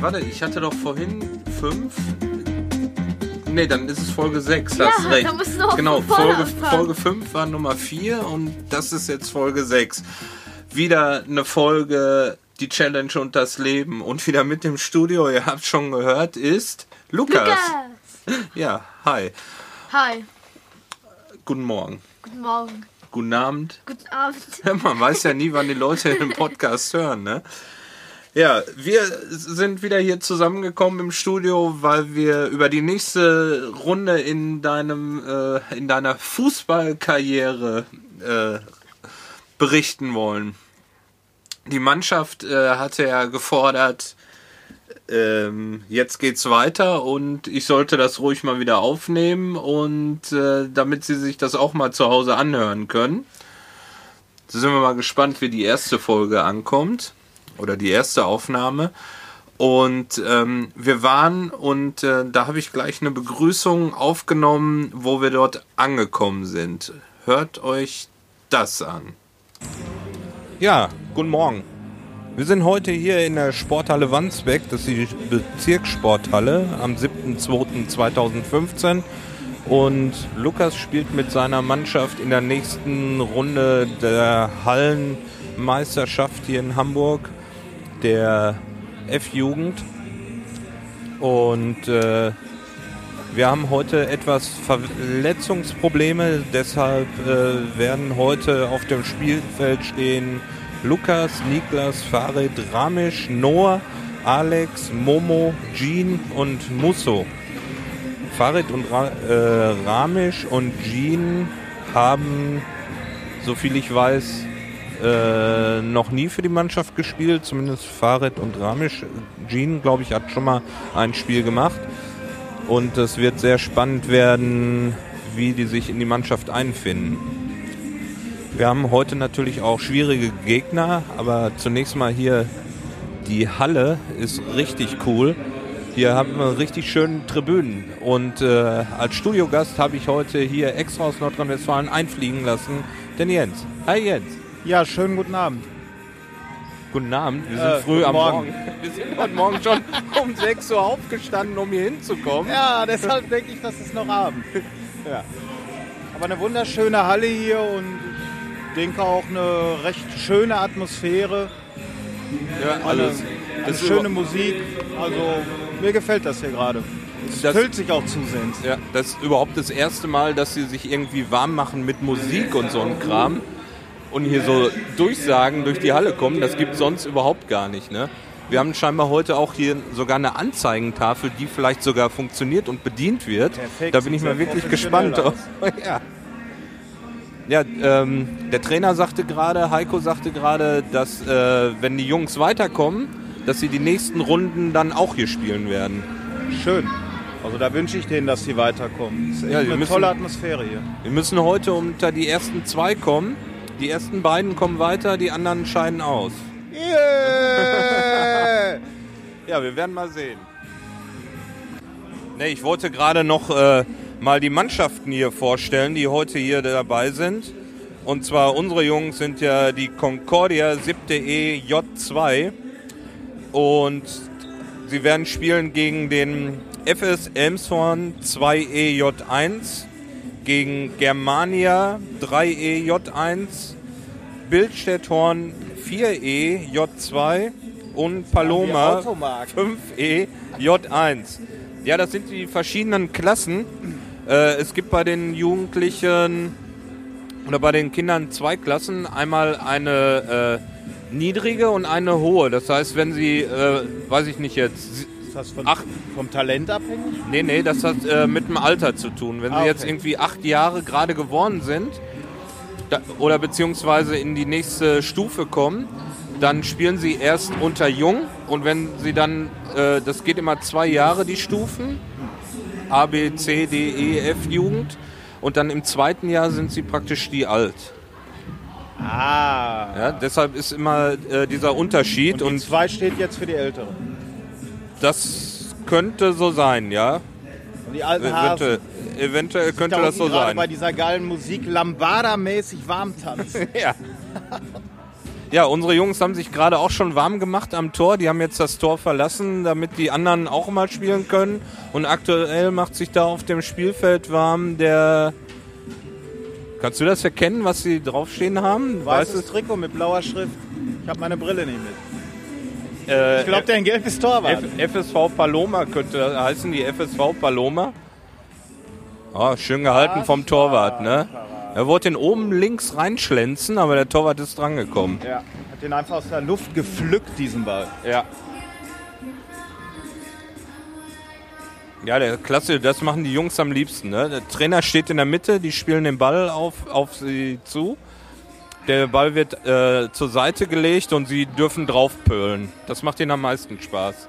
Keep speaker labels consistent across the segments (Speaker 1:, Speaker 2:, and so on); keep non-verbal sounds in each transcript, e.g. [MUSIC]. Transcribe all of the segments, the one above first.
Speaker 1: Nee, warte, ich hatte doch vorhin 5. Nee, dann ist es Folge 6,
Speaker 2: Ja,
Speaker 1: hast recht.
Speaker 2: da musst du
Speaker 1: genau, Folge,
Speaker 2: anfangen.
Speaker 1: Folge 5 war Nummer 4 und das ist jetzt Folge 6. Wieder eine Folge, die Challenge und das Leben. Und wieder mit dem Studio, ihr habt schon gehört, ist Lukas.
Speaker 2: Lukas. [LAUGHS]
Speaker 1: Ja, hi.
Speaker 2: Hi.
Speaker 1: Guten Morgen.
Speaker 2: Guten Morgen.
Speaker 1: Guten Abend.
Speaker 2: Guten Abend. [LAUGHS]
Speaker 1: Man weiß ja nie, wann die Leute den Podcast [LAUGHS] hören, ne? Ja, wir sind wieder hier zusammengekommen im Studio, weil wir über die nächste Runde in deinem äh, in deiner Fußballkarriere äh, berichten wollen. Die Mannschaft äh, hatte ja gefordert, ähm, jetzt geht's weiter und ich sollte das ruhig mal wieder aufnehmen und äh, damit sie sich das auch mal zu Hause anhören können. So sind wir mal gespannt, wie die erste Folge ankommt oder die erste Aufnahme. Und ähm, wir waren und äh, da habe ich gleich eine Begrüßung aufgenommen, wo wir dort angekommen sind. Hört euch das an.
Speaker 3: Ja, guten Morgen. Wir sind heute hier in der Sporthalle Wandsbek, das ist die Bezirkssporthalle am 7.2.2015 und Lukas spielt mit seiner Mannschaft in der nächsten Runde der Hallenmeisterschaft hier in Hamburg, der F-Jugend und äh, wir haben heute etwas Verletzungsprobleme, deshalb äh, werden heute auf dem Spielfeld stehen Lukas, Niklas, Farid, Ramisch, Noah, Alex, Momo, Jean und Musso. Farid und Ra äh, Ramisch und Jean haben, soviel ich weiß, äh, noch nie für die Mannschaft gespielt, zumindest Farid und Ramisch. Jean, glaube ich, hat schon mal ein Spiel gemacht. Und es wird sehr spannend werden, wie die sich in die Mannschaft einfinden. Wir haben heute natürlich auch schwierige Gegner, aber zunächst mal hier die Halle ist richtig cool. Hier haben wir richtig schöne Tribünen. Und äh, als Studiogast habe ich heute hier extra aus Nordrhein-Westfalen einfliegen lassen, den Jens. Hi Jens.
Speaker 4: Ja, schönen guten Abend.
Speaker 3: Guten Abend, wir sind
Speaker 4: Äh,
Speaker 3: früh am
Speaker 4: Morgen.
Speaker 3: Morgen. [LAUGHS] Wir sind heute Morgen schon um 6 Uhr aufgestanden, um hier hinzukommen.
Speaker 4: Ja, deshalb denke ich, das ist noch Abend. [LAUGHS] Ja. Aber eine wunderschöne Halle hier und ich denke auch eine recht schöne Atmosphäre,
Speaker 3: Ja,
Speaker 4: eine,
Speaker 3: alles.
Speaker 4: eine
Speaker 3: Das ist
Speaker 4: schöne Musik. Also mir gefällt das hier gerade. Es
Speaker 3: Das-
Speaker 4: füllt sich auch zusehends.
Speaker 3: Ja, das ist überhaupt das erste Mal, dass sie sich irgendwie warm machen mit Musik und so ein Kram. Und hier so Durchsagen durch die Halle kommen, das gibt sonst überhaupt gar nicht. Ne? Wir haben scheinbar heute auch hier sogar eine Anzeigentafel, die vielleicht sogar funktioniert und bedient wird.
Speaker 4: Perfekt,
Speaker 3: da bin ich mal wirklich gespannt. [LAUGHS] ja, ja ähm, der Trainer sagte gerade, Heiko sagte gerade, dass äh, wenn die Jungs weiterkommen, dass sie die nächsten Runden dann auch hier spielen werden.
Speaker 4: Schön. Also da wünsche ich denen, dass sie weiterkommen. Es ist
Speaker 3: Ja,
Speaker 4: eine
Speaker 3: müssen-
Speaker 4: tolle Atmosphäre hier.
Speaker 3: Wir müssen heute unter die ersten zwei kommen. Die ersten beiden kommen weiter, die anderen scheiden aus.
Speaker 4: Yeah! [LAUGHS]
Speaker 3: Ja, wir werden mal sehen. Ne, ich wollte gerade noch äh, mal die Mannschaften hier vorstellen, die heute hier dabei sind. Und zwar unsere Jungs sind ja die Concordia 7E J2 und sie werden spielen gegen den FS Elmshorn 2EJ1, gegen Germania 3EJ1, Bildstedthorn 4EJ2 und Paloma
Speaker 4: Automarken.
Speaker 3: 5EJ1. Ja, das sind die verschiedenen Klassen. Äh, es gibt bei den Jugendlichen oder bei den Kindern zwei Klassen. Einmal eine äh, niedrige und eine hohe. Das heißt, wenn sie, äh, weiß ich nicht jetzt,
Speaker 4: Ist das von,
Speaker 3: Ach.
Speaker 4: vom Talent abhängig?
Speaker 3: nee, nee, das hat äh, mit dem Alter zu tun. Wenn
Speaker 4: Ah,
Speaker 3: sie jetzt
Speaker 4: okay.
Speaker 3: irgendwie acht Jahre gerade geworden sind da, oder beziehungsweise in die nächste Stufe kommen, dann spielen sie erst unter Jung und wenn sie dann, äh, das geht immer zwei Jahre die Stufen A, B, C, D, E, F Jugend. Und dann im zweiten Jahr sind sie praktisch die Alt.
Speaker 4: Ah.
Speaker 3: Ja, deshalb ist immer äh, dieser Unterschied
Speaker 4: Und die
Speaker 3: und
Speaker 4: zwei steht jetzt für die Älteren.
Speaker 3: Das könnte so sein, ja.
Speaker 4: Und die alten Hasen.
Speaker 3: Eventuell, eventuell könnte
Speaker 4: da
Speaker 3: das so sein.
Speaker 4: bei dieser geilen Musik Lambada-mäßig warm tanzen. [LAUGHS]
Speaker 3: Ja. Ja, unsere Jungs haben sich gerade auch schon warm gemacht am Tor. Die haben jetzt das Tor verlassen, damit die anderen auch mal spielen können. Und aktuell macht sich da auf dem Spielfeld warm der. Kannst du das erkennen, was sie draufstehen haben?
Speaker 4: Weißes Trikot mit blauer Schrift. Ich habe meine Brille nicht mit.
Speaker 3: Äh,
Speaker 4: Ich glaube, der ein gelbes Torwart.
Speaker 3: F FSV Paloma könnte heißen, die FSV Paloma. Oh, schön gehalten vom Torwart, ne? Er wollte den oben links reinschlänzen, aber der Torwart ist drangekommen.
Speaker 4: Ja, hat den einfach aus der Luft gepflückt, diesen Ball.
Speaker 3: Ja. Ja, der klasse, das machen die Jungs am liebsten. Ne? Der Trainer steht in der Mitte, die spielen den Ball auf, auf sie zu. Der Ball wird äh, zur Seite gelegt und sie dürfen draufpölen. Das macht ihnen am meisten Spaß.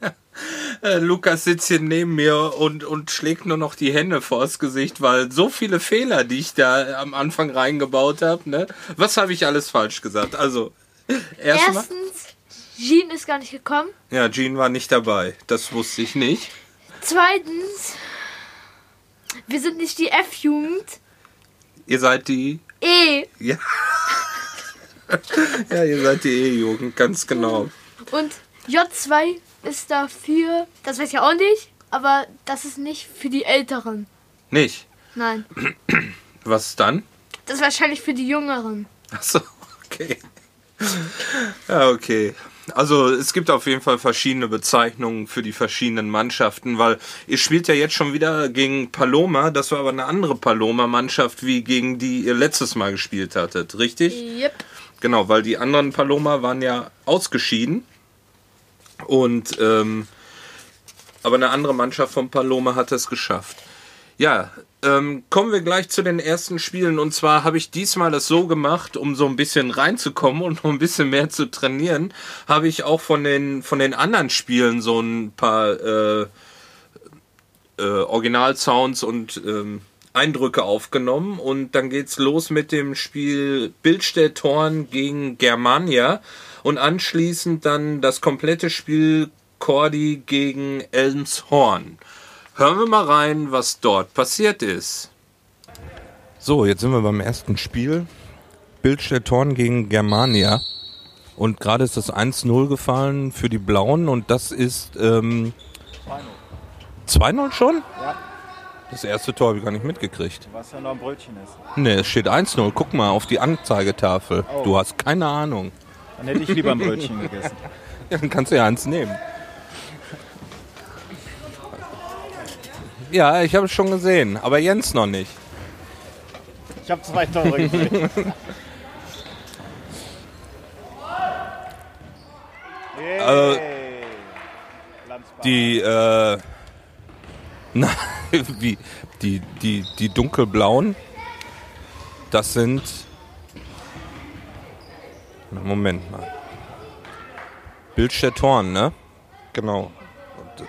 Speaker 3: [LAUGHS]
Speaker 1: Äh, Lukas sitzt hier neben mir und, und schlägt nur noch die Hände vors Gesicht, weil so viele Fehler, die ich da am Anfang reingebaut habe, ne? Was habe ich alles falsch gesagt? Also, [LAUGHS] erstmal.
Speaker 2: Erstens, Jean ist gar nicht gekommen.
Speaker 1: Ja, Jean war nicht dabei. Das wusste ich nicht.
Speaker 2: Zweitens, wir sind nicht die F-Jugend.
Speaker 1: Ihr seid die.
Speaker 2: E.
Speaker 1: Ja. [LAUGHS] ja, ihr seid die E-Jugend, ganz genau.
Speaker 2: Und J2 ist dafür, das weiß ich auch nicht, aber das ist nicht für die Älteren.
Speaker 1: Nicht.
Speaker 2: Nein, [CLEARS THROAT]
Speaker 1: Was dann?
Speaker 2: das ist wahrscheinlich für die Jüngeren.
Speaker 1: Achso, okay. Ja, okay. Also es gibt auf jeden Fall verschiedene Bezeichnungen für die verschiedenen Mannschaften, weil ihr spielt ja jetzt schon wieder gegen Paloma. Das war aber eine andere Paloma-Mannschaft, wie gegen die ihr letztes Mal gespielt hattet, richtig?
Speaker 2: Yep.
Speaker 1: Genau, weil die anderen Paloma waren ja ausgeschieden. Und ähm, aber eine andere Mannschaft von Paloma hat es geschafft. Ja, ähm, kommen wir gleich zu den ersten Spielen. Und zwar habe ich diesmal das so gemacht, um so ein bisschen reinzukommen und noch ein bisschen mehr zu trainieren, habe ich auch von den, von den anderen Spielen so ein paar äh, äh, Originalsounds und ähm, Eindrücke aufgenommen. Und dann geht's los mit dem Spiel Bildstedt-Horn gegen Germania. Und anschließend dann das komplette Spiel Cordy gegen Elmshorn. Hören wir mal rein, was dort passiert ist.
Speaker 3: So, jetzt sind wir beim ersten Spiel. Bildstedt Horn gegen Germania. Und gerade ist das 1-0 gefallen für die Blauen und das ist ähm, 2-0 schon?
Speaker 4: Ja.
Speaker 3: Das erste Tor habe ich gar nicht mitgekriegt.
Speaker 4: Was ja noch ein Brötchen ist.
Speaker 3: Ne, es steht 1-0. Guck mal auf die Anzeigetafel.
Speaker 4: Oh.
Speaker 3: Du hast keine Ahnung.
Speaker 4: Dann hätte ich lieber ein Brötchen gegessen. [LAUGHS]
Speaker 3: Ja, dann kannst du ja eins nehmen. Ja, ich habe es schon gesehen, aber Jens noch nicht.
Speaker 4: Ich habe zwei Tore gesehen. [LAUGHS]
Speaker 3: Äh,
Speaker 4: Hey. Landsbahn.
Speaker 3: Die, äh, [LAUGHS] na, wie, die, die, die dunkelblauen, das sind, na, Moment mal, Bildstedt Horn, ne? Genau. Und, äh,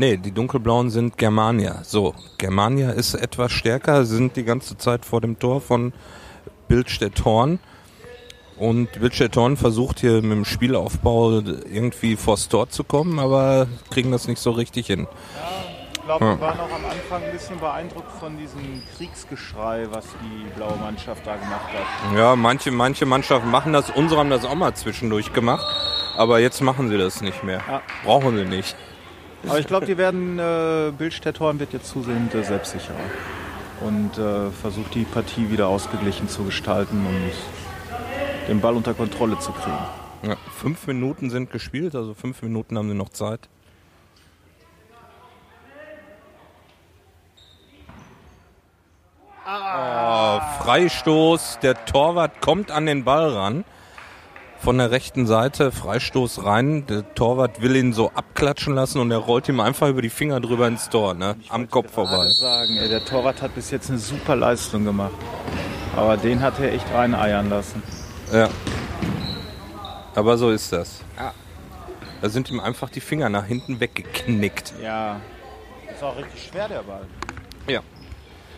Speaker 3: Nee, die dunkelblauen sind Germania. So, Germania ist etwas stärker, sind die ganze Zeit vor dem Tor von Bildstedt Horn. Und Bildstedt Horn versucht hier mit dem Spielaufbau irgendwie vors Tor zu kommen, aber kriegen das nicht so richtig hin.
Speaker 4: Ich glaube, wir waren auch am Anfang ein bisschen beeindruckt von diesem Kriegsgeschrei, was die blaue Mannschaft da gemacht hat.
Speaker 3: Ja, manche, manche Mannschaften machen das. Unsere haben das auch mal zwischendurch gemacht. Aber jetzt machen sie das nicht mehr.
Speaker 4: Ja.
Speaker 3: Brauchen sie nicht.
Speaker 4: Aber ich glaube, die werden, äh, Bildstedt-Horn wird jetzt zusehend äh, selbstsicherer und äh, versucht die Partie wieder ausgeglichen zu gestalten und den Ball unter Kontrolle zu kriegen.
Speaker 3: Ja, fünf Minuten sind gespielt, also fünf Minuten haben sie noch Zeit. Oh, Freistoß, der Torwart kommt an den Ball ran. Von der rechten Seite, Freistoß rein. Der Torwart will ihn so abklatschen lassen und er rollt ihm einfach über die Finger drüber ins Tor, ne? Am Kopf vorbei.
Speaker 4: Gerade sagen, ey, der Torwart hat bis jetzt eine super Leistung gemacht. Aber den hat er echt reineiern lassen.
Speaker 3: Ja. Aber so ist das. Da sind ihm einfach die Finger nach hinten weggeknickt.
Speaker 4: Ja. Ist auch richtig schwer, der Ball.
Speaker 3: Ja.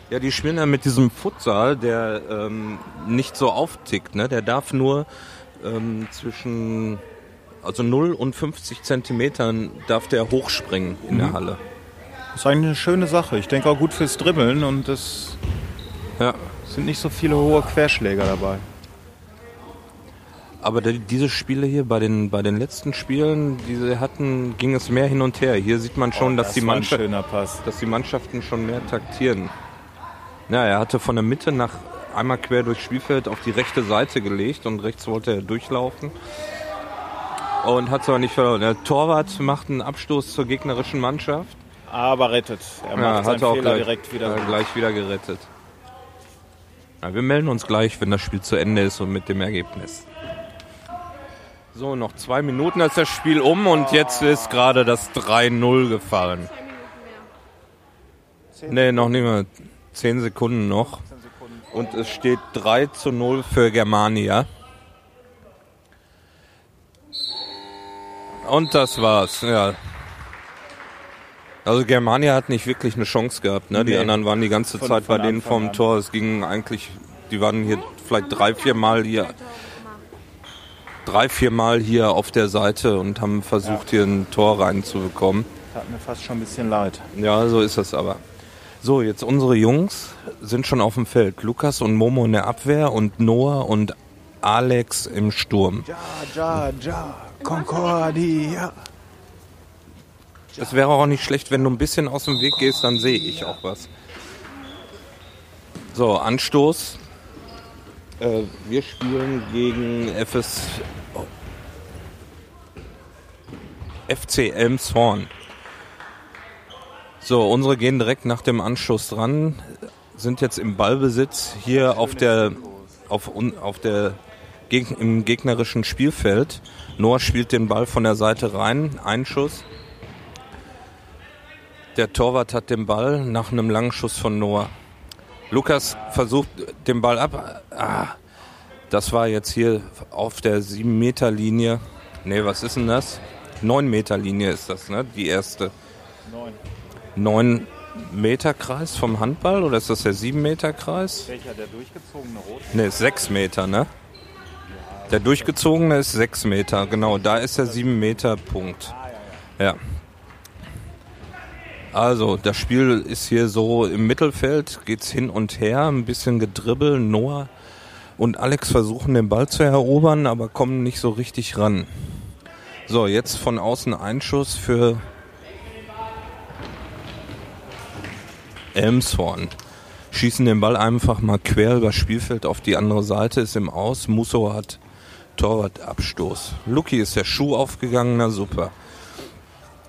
Speaker 3: Ja, die spielen ja mit diesem Futsal, der ähm, nicht so auftickt. Ne? Der darf nur ähm, zwischen also 0 und 50 Zentimetern darf der hochspringen in der Halle.
Speaker 4: Ist eigentlich eine schöne Sache. Ich denke auch gut fürs Dribbeln und es
Speaker 3: Ja.
Speaker 4: sind nicht so viele hohe Querschläger dabei.
Speaker 3: Aber die, diese Spiele hier bei den bei den letzten Spielen, diese hatten, ging es mehr hin und her. Hier sieht man schon, dass die Mannschaft, dass die Mannschaften schon mehr taktieren. Ja, er hatte von der Mitte nach einmal quer durchs Spielfeld auf die rechte Seite gelegt und rechts wollte er durchlaufen. Und hat es aber nicht verloren. Der Torwart macht einen Abstoß zur gegnerischen Mannschaft.
Speaker 4: Aber rettet. Er macht
Speaker 3: Ja,
Speaker 4: seinen
Speaker 3: hat er auch
Speaker 4: Fehler
Speaker 3: gleich,
Speaker 4: direkt wieder.
Speaker 3: äh, gleich wieder gerettet. Ja, wir melden uns gleich, wenn das Spiel zu Ende ist und mit dem Ergebnis. So, noch zwei Minuten ist das Spiel um und jetzt ist gerade das 3-0 gefallen. Nee, noch nicht mal. Zehn Sekunden noch. Und es steht 3 zu 0 für Germania. Und das war's, ja. Also Germania hat nicht wirklich eine Chance gehabt, ne? Die
Speaker 4: Nee.
Speaker 3: anderen waren die ganze
Speaker 4: Von-
Speaker 3: Zeit bei denen
Speaker 4: Anfang
Speaker 3: vorm. Tor. Es ging eigentlich, die waren hier vielleicht drei, vier Mal hier, drei, vier Mal hier auf der Seite und haben versucht, hier ein Tor reinzubekommen.
Speaker 4: Hat mir fast schon ein bisschen leid.
Speaker 3: Ja, so ist das aber. So, jetzt unsere Jungs sind schon auf dem Feld. Lukas und Momo in der Abwehr und Noah und Alex im Sturm.
Speaker 4: Ja, ja, ja. Concordia.
Speaker 3: Es wäre auch nicht schlecht, wenn du ein bisschen aus dem Weg gehst, dann sehe ich auch was. So, Anstoß. Äh, wir spielen gegen FS, oh. FC Elmshorn. So, unsere gehen direkt nach dem Anstoß dran, sind jetzt im Ballbesitz hier auf der, auf, auf der im gegnerischen Spielfeld. Noah spielt den Ball von der Seite rein, Einschuss. Der Torwart hat den Ball nach einem langen Schuss von Noah. Lukas versucht den Ball ab. Ah, das war jetzt hier auf der 7-Meter-Linie. Nee, was ist denn das? 9-Meter-Linie ist das, ne? Die erste.
Speaker 4: Neun.
Speaker 3: 9-Meter-Kreis vom Handball oder ist das der 7-Meter-Kreis?
Speaker 4: Welcher, der durchgezogene Rot?
Speaker 3: Ne, ist 6 Meter, ne? Der durchgezogene ist 6 Meter, genau. Da ist der 7 Meter Punkt. Ja. Also, das Spiel ist hier so im Mittelfeld, geht's hin und her, ein bisschen gedribbelt. Noah und Alex versuchen den Ball zu erobern, aber kommen nicht so richtig ran. So, jetzt von außen Einschuss für Elmshorn. Schießen den Ball einfach mal quer über das Spielfeld auf die andere Seite, ist im Aus. Musso hat Torwartabstoß. Lucky ist der Schuh aufgegangen, na super.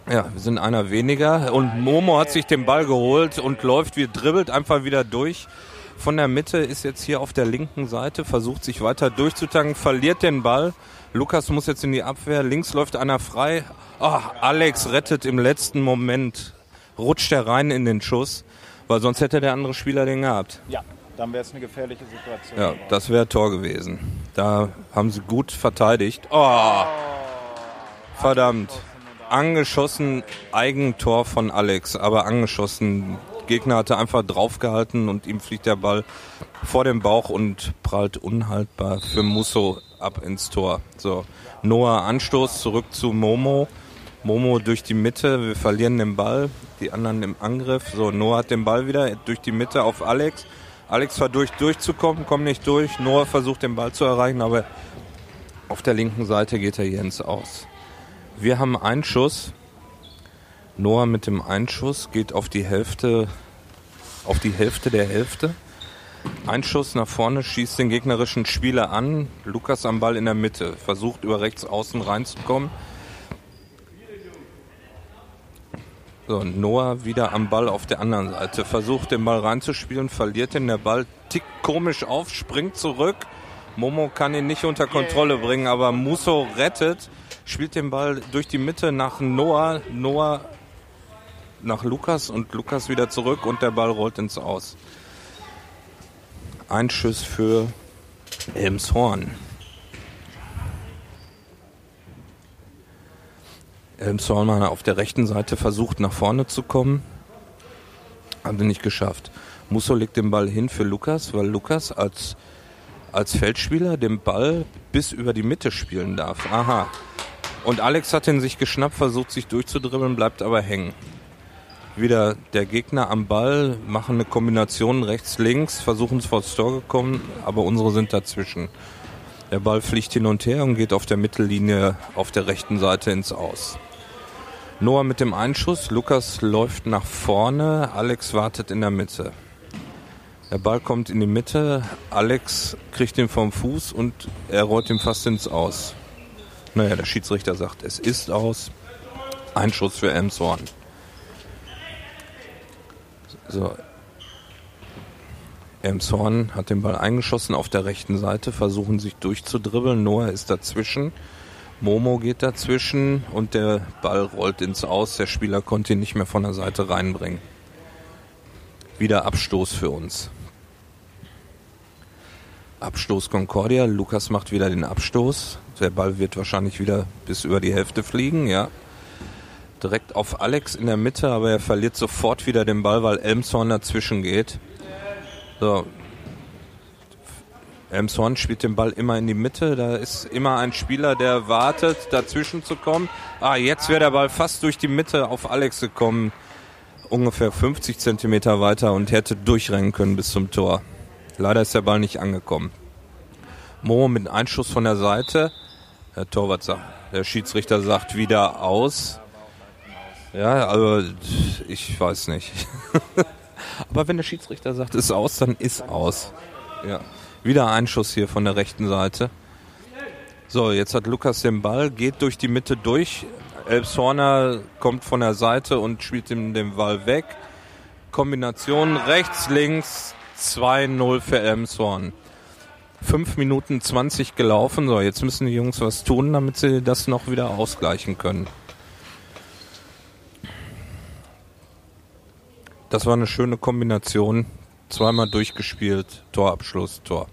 Speaker 3: Ja, wir sind einer weniger und Momo hat sich den Ball geholt und läuft, wie dribbelt einfach wieder durch. Von der Mitte ist jetzt hier auf der linken Seite, versucht sich weiter durchzutanken, verliert den Ball. Lukas muss jetzt in die Abwehr, links läuft einer frei. Ach, Alex rettet im letzten Moment, rutscht er rein in den Schuss, weil sonst hätte der andere Spieler den gehabt.
Speaker 4: Ja, dann wäre es eine gefährliche Situation.
Speaker 3: Ja, das wäre Tor gewesen. Da haben sie gut verteidigt. Oh, verdammt. Angeschossen, Eigentor von Alex, aber angeschossen. Gegner hatte einfach draufgehalten und ihm fliegt der Ball vor dem Bauch und prallt unhaltbar für Musso ab ins Tor. So, Noah Anstoß zurück zu Momo. Momo durch die Mitte, wir verlieren den Ball, die anderen im Angriff. So, Noah hat den Ball wieder durch die Mitte auf Alex. Alex versucht durchzukommen, kommt nicht durch. Noah versucht den Ball zu erreichen, aber auf der linken Seite geht er hier ins Aus. Wir haben einen Schuss. Noah mit dem Einschuss geht auf die Hälfte, auf die Hälfte der Hälfte. Einschuss nach vorne, schießt den gegnerischen Spieler an. Lukas am Ball in der Mitte, versucht über rechts außen reinzukommen. So, Noah wieder am Ball auf der anderen Seite, versucht den Ball reinzuspielen, verliert ihn, der Ball tickt komisch auf, springt zurück. Momo kann ihn nicht unter Kontrolle bringen, aber Musso rettet, spielt den Ball durch die Mitte nach Noah, Noah nach Lukas und Lukas wieder zurück und der Ball rollt ins Aus. Ein Schuss für Elmshorn. Elmshorn auf der rechten Seite versucht nach vorne zu kommen. Haben sie nicht geschafft. Musso legt den Ball hin für Lukas, weil Lukas als, als Feldspieler den Ball bis über die Mitte spielen darf. Aha. Und Alex hat ihn sich geschnappt, versucht sich durchzudribbeln, bleibt aber hängen. Wieder der Gegner am Ball, machen eine Kombination rechts-links, versuchen es vor das Tor gekommen, aber unsere sind dazwischen. Der Ball fliegt hin und her und geht auf der Mittellinie auf der rechten Seite ins Aus. Noah mit dem Einschuss, Lukas läuft nach vorne, Alex wartet in der Mitte. Der Ball kommt in die Mitte, Alex kriegt ihn vom Fuß und er rollt ihn fast ins Aus. Naja, der Schiedsrichter sagt, es ist aus. Einschuss für Elmshorn. So. Elmshorn hat den Ball eingeschossen auf der rechten Seite, versuchen sich durchzudribbeln. Noah ist dazwischen. Momo geht dazwischen und der Ball rollt ins Aus. Der Spieler konnte ihn nicht mehr von der Seite reinbringen. Wieder Abstoß für uns. Abstoß Concordia. Lukas macht wieder den Abstoß. Der Ball wird wahrscheinlich wieder bis über die Hälfte fliegen, ja. Direkt auf Alex in der Mitte, aber er verliert sofort wieder den Ball, weil Elmshorn dazwischen geht. So, Elmshorn spielt den Ball immer in die Mitte. Da ist immer ein Spieler, der wartet, dazwischen zu kommen. Ah, jetzt wäre der Ball fast durch die Mitte auf Alex gekommen. Ungefähr 50 Zentimeter weiter und hätte durchrennen können bis zum Tor. Leider ist der Ball nicht angekommen. Mo mit Einschuss von der Seite. Der Torwart sagt, der Schiedsrichter sagt wieder aus. Ja, also ich weiß nicht. [LAUGHS] Aber wenn der Schiedsrichter sagt, ist aus, dann ist aus. Ja. Wieder Einschuss hier von der rechten Seite. So, jetzt hat Lukas den Ball, geht durch die Mitte durch. Elbshorner kommt von der Seite und spielt ihm den Ball weg. Kombination rechts, links, 2-0 für Elmshorn. 5 Minuten 20 gelaufen. So, jetzt müssen die Jungs was tun, damit sie das noch wieder ausgleichen können. Das war eine schöne Kombination zweimal durchgespielt, Torabschluss, Tor.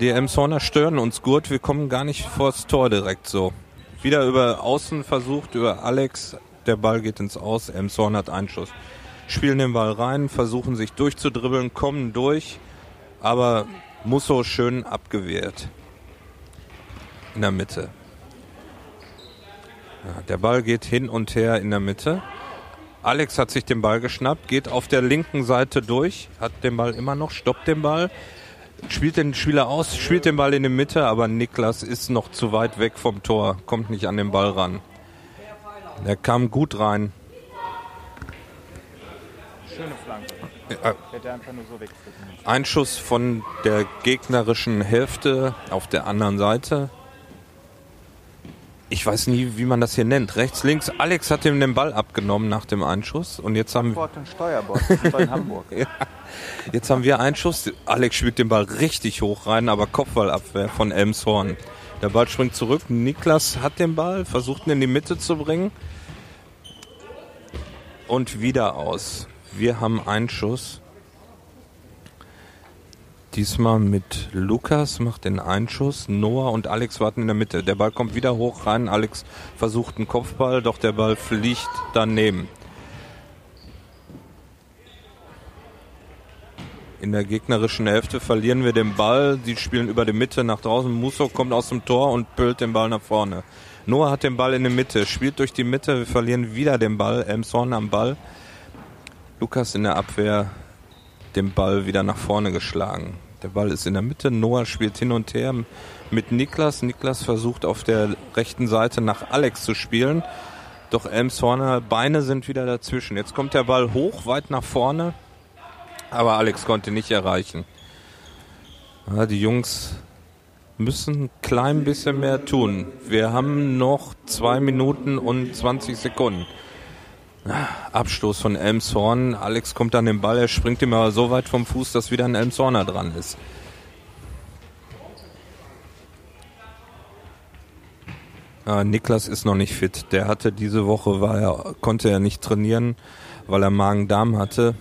Speaker 3: Die Emshorner stören uns gut, wir kommen gar nicht vors Tor direkt so. Wieder über Außen versucht, über Alex, der Ball geht ins Aus, Emshorn hat Einschuss. Spielen den Ball rein, versuchen sich durchzudribbeln, kommen durch, aber Musso schön abgewehrt. In der Mitte. Ja, der Ball geht hin und her in der Mitte. Alex hat sich den Ball geschnappt, geht auf der linken Seite durch, hat den Ball immer noch, stoppt den Ball, spielt den Spieler aus, spielt den Ball in die Mitte, aber Niklas ist noch zu weit weg vom Tor, kommt nicht an den Ball ran. Er kam gut rein.
Speaker 4: Schöne Flanke. Hätte einfach nur so müssen.
Speaker 3: Einschuss von der gegnerischen Hälfte auf der anderen Seite. Ich weiß nie, wie man das hier nennt. Rechts, links. Alex hat ihm den Ball abgenommen nach dem Einschuss. Und jetzt haben,
Speaker 4: und Steuerbord, wir in Hamburg. [LAUGHS]
Speaker 3: jetzt haben wir Einschuss. Alex spielt den Ball richtig hoch rein, aber Kopfballabwehr von Elmshorn. Der Ball springt zurück. Niklas hat den Ball, versucht ihn in die Mitte zu bringen. Und wieder aus. Wir haben Einschuss. Diesmal mit Lukas macht den Einschuss. Noah und Alex warten in der Mitte. Der Ball kommt wieder hoch rein. Alex versucht einen Kopfball, doch der Ball fliegt daneben. In der gegnerischen Hälfte verlieren wir den Ball. Die spielen über die Mitte nach draußen. Musso kommt aus dem Tor und pölt den Ball nach vorne. Noah hat den Ball in der Mitte, spielt durch die Mitte. Wir verlieren wieder den Ball. Elmshorn am Ball. Lukas in der Abwehr den Ball wieder nach vorne geschlagen. Der Ball ist in der Mitte. Noah spielt hin und her mit Niklas. Niklas versucht auf der rechten Seite nach Alex zu spielen. Doch Elmshorner Beine sind wieder dazwischen. Jetzt kommt der Ball hoch, weit nach vorne. Aber Alex konnte nicht erreichen. Ja, die Jungs müssen ein klein bisschen mehr tun. Wir haben noch zwei Minuten und 20 Sekunden. Abstoß von Elmshorn. Alex kommt an den Ball, er springt ihm aber so weit vom Fuß, dass wieder ein Elmshorner dran ist. Ah, Niklas ist noch nicht fit. Der hatte diese Woche, war er, konnte er nicht trainieren, weil er Magen-Darm hatte.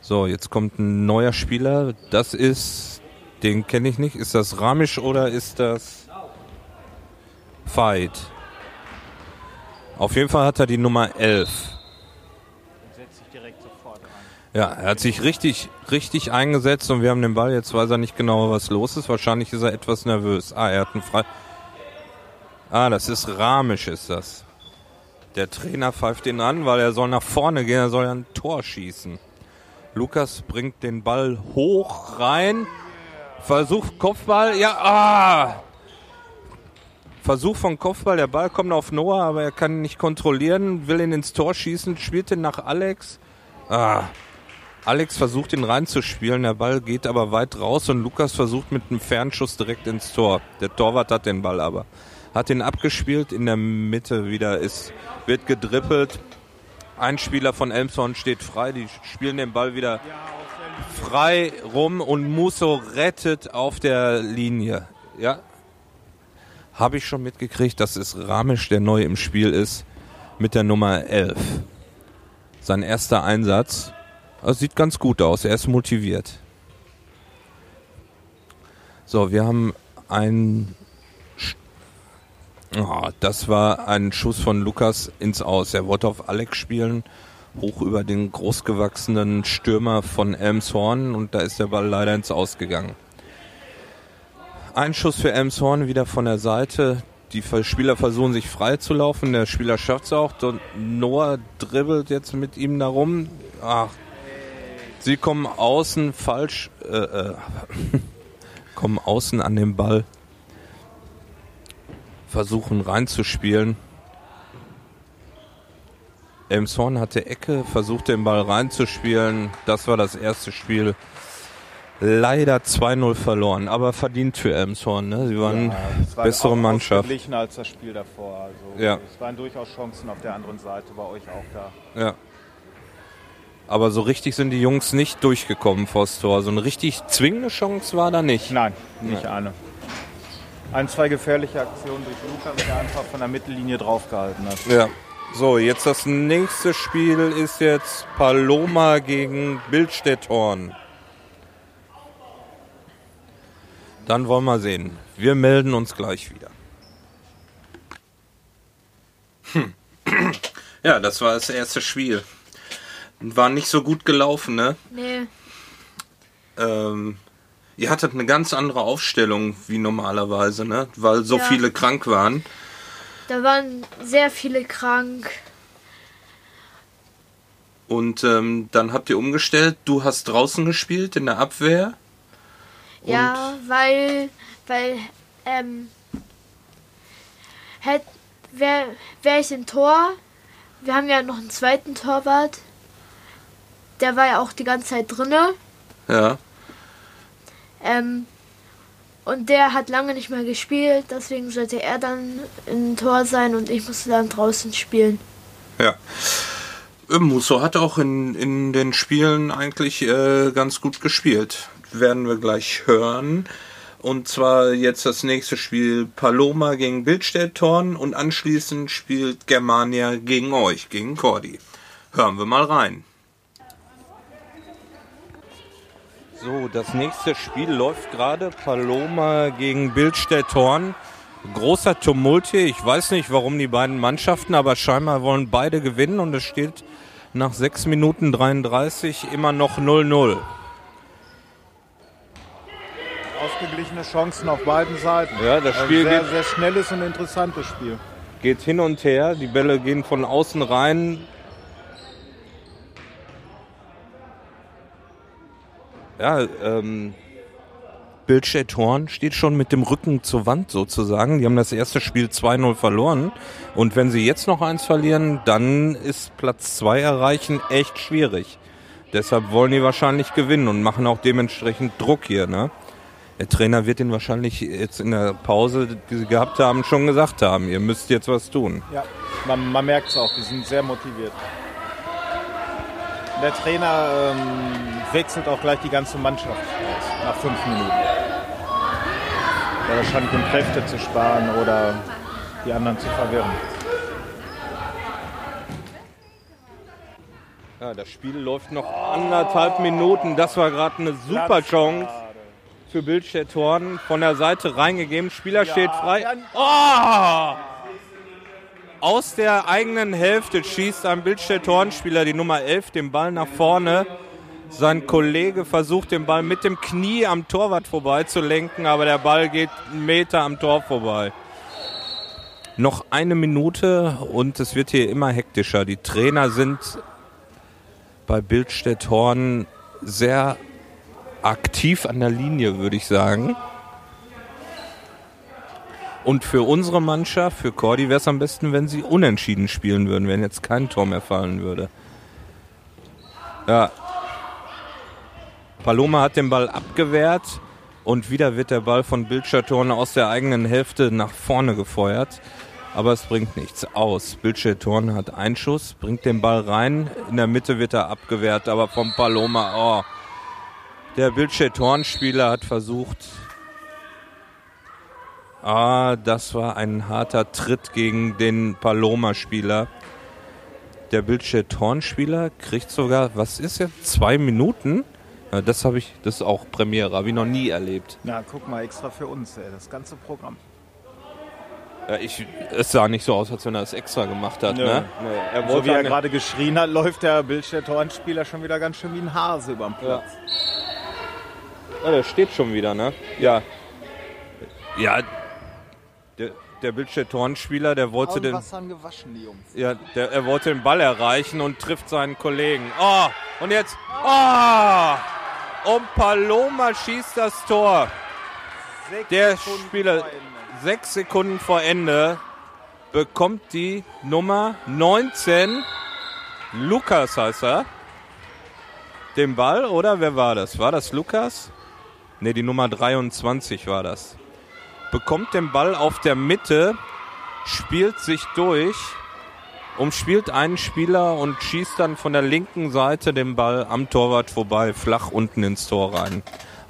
Speaker 3: So, jetzt kommt ein neuer Spieler. Das ist, den kenne ich nicht. Ist das Ramisch oder ist das Fight? Auf jeden Fall hat er die Nummer 11.
Speaker 4: Setzt sich direkt sofort an.
Speaker 3: Ja, er hat sich richtig, richtig eingesetzt und wir haben den Ball. Jetzt weiß er nicht genau, was los ist. Wahrscheinlich ist er etwas nervös. Ah, er hat einen frei. Ah, das ist Ramisch, ist das. Der Trainer pfeift ihn an, weil er soll nach vorne gehen, er soll ein Tor schießen. Lukas bringt den Ball hoch rein, versucht Kopfball, ja, ah! Versuch von Kopfball, der Ball kommt auf Noah, aber er kann ihn nicht kontrollieren, will ihn ins Tor schießen, spielt ihn nach Alex. Ah. Alex versucht ihn reinzuspielen, der Ball geht aber weit raus und Lukas versucht mit einem Fernschuss direkt ins Tor. Der Torwart hat den Ball aber. Hat ihn abgespielt, in der Mitte wieder ist, wird gedrippelt. Ein Spieler von Elmshorn steht frei, die spielen den Ball wieder frei rum und Musso rettet auf der Linie. Ja, habe ich schon mitgekriegt, dass es Ramisch, der neu im Spiel ist, mit der Nummer 11. Sein erster Einsatz. Das sieht ganz gut aus, er ist motiviert. So, wir haben ein. Oh, das war ein Schuss von Lukas ins Aus. Er wollte auf Alex spielen, hoch über den großgewachsenen Stürmer von Elmshorn und da ist der Ball leider ins Aus gegangen. Ein Schuss für Elmshorn wieder von der Seite. Die Spieler versuchen sich frei zu laufen. Der Spieler schafft es auch. Noah dribbelt jetzt mit ihm darum. Ach, sie kommen außen falsch, äh, äh, [LAUGHS] kommen außen an den Ball, versuchen reinzuspielen. Elmshorn hatte Ecke, versucht den Ball reinzuspielen. Das war das erste Spiel leider 2-0 verloren, aber verdient für Elmshorn. Ne? Sie waren
Speaker 4: Ja, es war
Speaker 3: bessere
Speaker 4: auch
Speaker 3: Mannschaft.
Speaker 4: als das Spiel davor. Also
Speaker 3: Ja.
Speaker 4: Es waren durchaus Chancen auf der anderen Seite, bei euch auch da.
Speaker 3: Ja. Aber so richtig sind die Jungs nicht durchgekommen vors Tor. So eine richtig zwingende Chance war da nicht.
Speaker 4: Nein, nicht eine. Ein, zwei gefährliche Aktionen durch Lukas, der einfach von der Mittellinie draufgehalten hat.
Speaker 3: Ja. So, jetzt das nächste Spiel ist jetzt Paloma gegen Bildstedthorn. Dann wollen wir sehen. Wir melden uns gleich wieder. [CLEARS THROAT]
Speaker 1: Ja, das war das erste Spiel. War nicht so gut gelaufen, ne?
Speaker 2: Nee.
Speaker 1: Ähm, ihr hattet eine ganz andere Aufstellung wie normalerweise, ne? Weil so
Speaker 2: Ja.
Speaker 1: viele krank waren.
Speaker 2: Da waren sehr viele krank.
Speaker 1: Und ähm, dann habt ihr umgestellt. Du hast draußen gespielt in der Abwehr.
Speaker 2: Ja, weil, weil, ähm, hätt, wär, wär ich im Tor, wir haben ja noch einen zweiten Torwart, der war ja auch die ganze Zeit drinne,
Speaker 1: Ja.
Speaker 2: ähm, und der hat lange nicht mehr gespielt, deswegen sollte er dann im Tor sein und ich musste dann draußen spielen.
Speaker 1: Ja. Äh, Musso hat auch in, in den Spielen eigentlich äh, ganz gut gespielt. Werden wir gleich hören. Und zwar jetzt das nächste Spiel Paloma gegen Bildstädthorn und anschließend spielt Germania gegen euch, gegen Cordi. Hören wir mal rein.
Speaker 3: So, das nächste Spiel läuft gerade. Paloma gegen Bildstedthorn. Großer Tumult hier. Ich weiß nicht, warum die beiden Mannschaften, aber scheinbar wollen beide gewinnen und es steht nach 6 Minuten 33 immer noch 0-0.
Speaker 4: Ausgeglichene Chancen auf beiden Seiten.
Speaker 3: Ja, das
Speaker 4: Ein
Speaker 3: Spiel
Speaker 4: sehr,
Speaker 3: geht-
Speaker 4: sehr schnelles und interessantes Spiel.
Speaker 3: Geht hin und her, die Bälle gehen von außen rein. Ja, ähm, Bildstedt-Horn steht schon mit dem Rücken zur Wand sozusagen. Die haben das erste Spiel 2-0 verloren. Und wenn sie jetzt noch eins verlieren, dann ist Platz 2 erreichen echt schwierig. Deshalb wollen die wahrscheinlich gewinnen und machen auch dementsprechend Druck hier. Ne? Der Trainer wird ihnen wahrscheinlich jetzt in der Pause, die sie gehabt haben, schon gesagt haben, ihr müsst jetzt was tun.
Speaker 4: Ja, man, man merkt es auch, die sind sehr motiviert. Der Trainer ähm, wechselt auch gleich die ganze Mannschaft aus, nach fünf Minuten. Ja, wahrscheinlich um Kräfte zu sparen oder die anderen zu verwirren.
Speaker 3: Ja, das Spiel läuft noch anderthalb Minuten. Das war gerade eine super Chance für Bildstedt Horn. Von der Seite reingegeben. Spieler steht frei. Oh! Aus der eigenen Hälfte schießt ein Bildstedt-Hornspieler, die Nummer 11, den Ball nach vorne. Sein Kollege versucht den Ball mit dem Knie am Torwart vorbeizulenken, aber der Ball geht einen Meter am Tor vorbei. Noch eine Minute und es wird hier immer hektischer. Die Trainer sind bei Bildstedt Horn sehr aktiv an der Linie, würde ich sagen. Und für unsere Mannschaft, für Cordy, wäre es am besten, wenn sie unentschieden spielen würden, wenn jetzt kein Tor mehr fallen würde. Ja. Paloma hat den Ball abgewehrt und wieder wird der Ball von Bildschirtorn aus der eigenen Hälfte nach vorne gefeuert. Aber es bringt nichts aus. Bildschirtorn hat einen Schuss, bringt den Ball rein. In der Mitte wird er abgewehrt, aber vom Paloma, oh. Der Bildschirtorn-Spieler hat versucht, Ah, das war ein harter Tritt gegen den Paloma-Spieler. Der Bildschirm-Torn-Spieler kriegt sogar, was ist jetzt, zwei Minuten? Ja, das habe ich, das ist auch Premiere, habe ich noch nie erlebt.
Speaker 4: Na, guck mal, extra für uns, ey, das ganze Programm.
Speaker 3: Ja, ich, es sah nicht so aus, als wenn er es extra gemacht hat.
Speaker 4: Nö.
Speaker 3: Ne?
Speaker 4: Er so wie er gerade geschrien hat, läuft der Bildschirm-Torn-Spieler schon wieder ganz schön wie ein Hase über den Platz.
Speaker 3: Ja. ja, der steht schon wieder, ne? Ja. Ja, der, Bildstedt-Tornspieler, der wollte den.
Speaker 4: gewaschen, die Jungs.
Speaker 3: Ja, der, er wollte den Ball erreichen und trifft seinen Kollegen. Oh, und jetzt. Oh! Und Paloma schießt das Tor.
Speaker 4: Sechs
Speaker 3: Der
Speaker 4: Sekunden
Speaker 3: Spieler, sechs Sekunden vor Ende, bekommt die Nummer 19. Lukas heißt er. Den Ball, oder wer war das? War das Lukas? Ne, die Nummer 23 war das bekommt den Ball auf der Mitte, spielt sich durch, umspielt einen Spieler und schießt dann von der linken Seite den Ball am Torwart vorbei, flach unten ins Tor rein.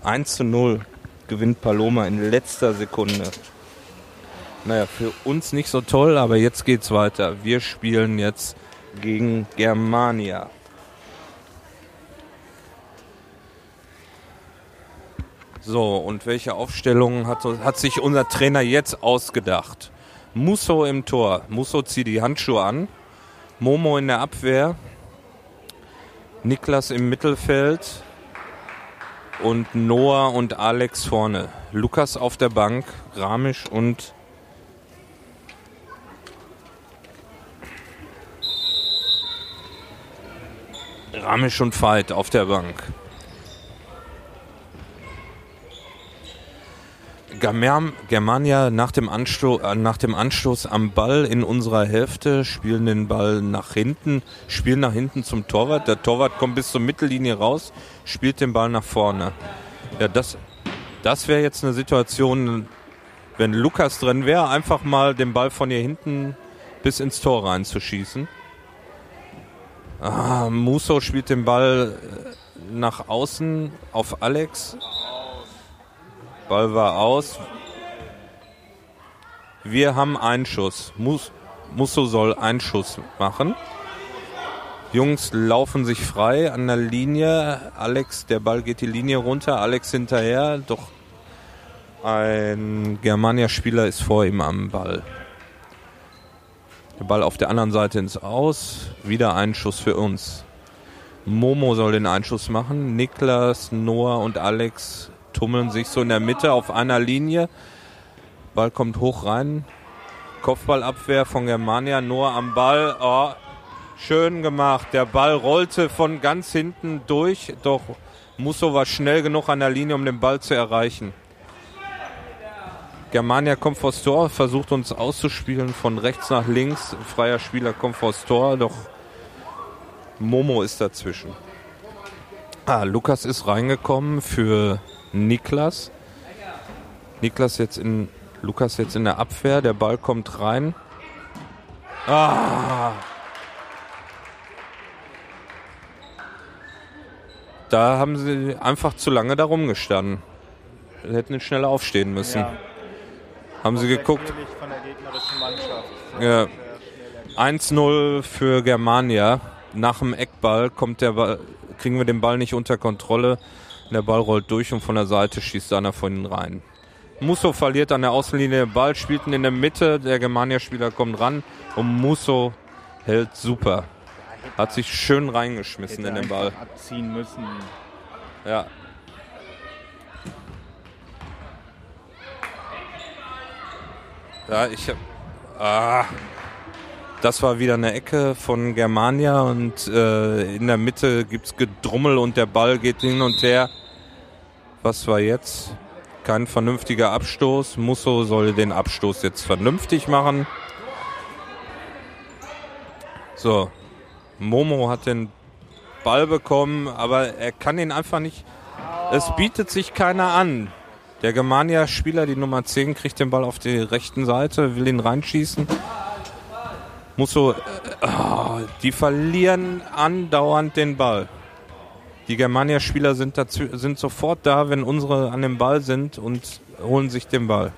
Speaker 3: 1 zu 0 gewinnt Paloma in letzter Sekunde. Naja, für uns nicht so toll, aber jetzt geht's weiter. Wir spielen jetzt gegen Germania. So, und welche Aufstellung hat, hat sich unser Trainer jetzt ausgedacht? Musso im Tor. Musso zieht die Handschuhe an. Momo in der Abwehr. Niklas im Mittelfeld. Und Noah und Alex vorne. Lukas auf der Bank. Ramisch und Ramisch und Veit auf der Bank. Germania nach dem, Anstoß, äh, nach dem Anstoß am Ball in unserer Hälfte spielen den Ball nach hinten, spielen nach hinten zum Torwart. Der Torwart kommt bis zur Mittellinie raus, spielt den Ball nach vorne. Ja, das, das wäre jetzt eine Situation, wenn Lukas drin wäre, einfach mal den Ball von hier hinten bis ins Tor reinzuschießen. Ah, Musso spielt den Ball äh, nach außen auf Alex. Ball war aus. Wir haben einen Schuss. Mus Musso soll einen Schuss machen. Jungs laufen sich frei an der Linie. Alex, der Ball geht die Linie runter. Alex hinterher. Doch ein Germania-Spieler ist vor ihm am Ball. Der Ball auf der anderen Seite ins Aus. Wieder ein Schuss für uns. Momo soll den Einschuss machen. Niklas, Noah und Alex tummeln sich so in der Mitte auf einer Linie. Ball kommt hoch rein. Kopfballabwehr von Germania. Noah am Ball. Oh, schön gemacht. Der Ball rollte von ganz hinten durch. Doch Musso war schnell genug an der Linie, um den Ball zu erreichen. Germania kommt vors Tor, versucht uns auszuspielen von rechts nach links. Freier Spieler kommt vors Tor, doch Momo ist dazwischen. Ah, Lukas ist reingekommen für Niklas. Niklas jetzt in Lukas jetzt in der Abwehr, der Ball kommt rein. Ah! Da haben sie einfach zu lange da rumgestanden. Sie hätten ihn schneller aufstehen müssen.
Speaker 4: Ja.
Speaker 3: Haben sie geguckt. Ja. 1-0 für Germania. Nach dem Eckball kommt der Ball, kriegen wir den Ball nicht unter Kontrolle. Der Ball rollt durch und von der Seite schießt einer von ihnen rein. Musso verliert an der Außenlinie den Ball, spielt ihn in der Mitte, der Germania-Spieler kommt ran und Musso hält super. Hat sich schön reingeschmissen in den Ball.
Speaker 4: abziehen müssen.
Speaker 3: Ja. Ja, ich hab. Ah. Das war wieder eine Ecke von Germania und äh, in der Mitte gibt's Gedrummel und der Ball geht hin und her. Was war jetzt? Kein vernünftiger Abstoß. Musso soll den Abstoß jetzt vernünftig machen. So. Momo hat den Ball bekommen, aber er kann ihn einfach nicht. Es bietet sich keiner an. Der Germania-Spieler, die Nummer 10, kriegt den Ball auf die rechten Seite, will ihn reinschießen. Muss so. Äh, ah, die verlieren andauernd den Ball. Die Germania-Spieler sind, dazu, sind sofort da, wenn unsere an dem Ball sind und holen sich den Ball.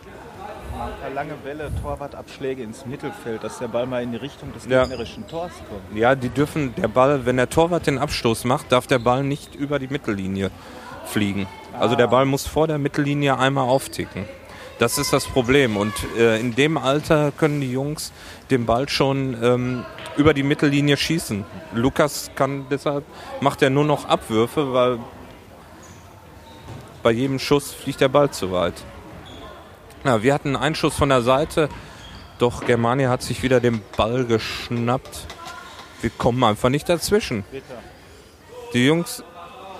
Speaker 4: Lange Bälle, Torwartabschläge ins Mittelfeld, dass der Ball mal in die Richtung des
Speaker 3: Ja.
Speaker 4: gegnerischen Tors kommt.
Speaker 3: Ja, die dürfen, der Ball, wenn der Torwart den Abstoß macht, darf der Ball nicht über die Mittellinie fliegen. Also der Ball muss vor der Mittellinie einmal aufticken. Das ist das Problem. Und äh, in dem Alter können die Jungs den Ball schon ähm, über die Mittellinie schießen. Lukas kann deshalb, macht er nur noch Abwürfe, weil bei jedem Schuss fliegt der Ball zu weit. Ja, wir hatten einen Schuss von der Seite, doch Germania hat sich wieder den Ball geschnappt. Wir kommen einfach nicht dazwischen. Die Jungs,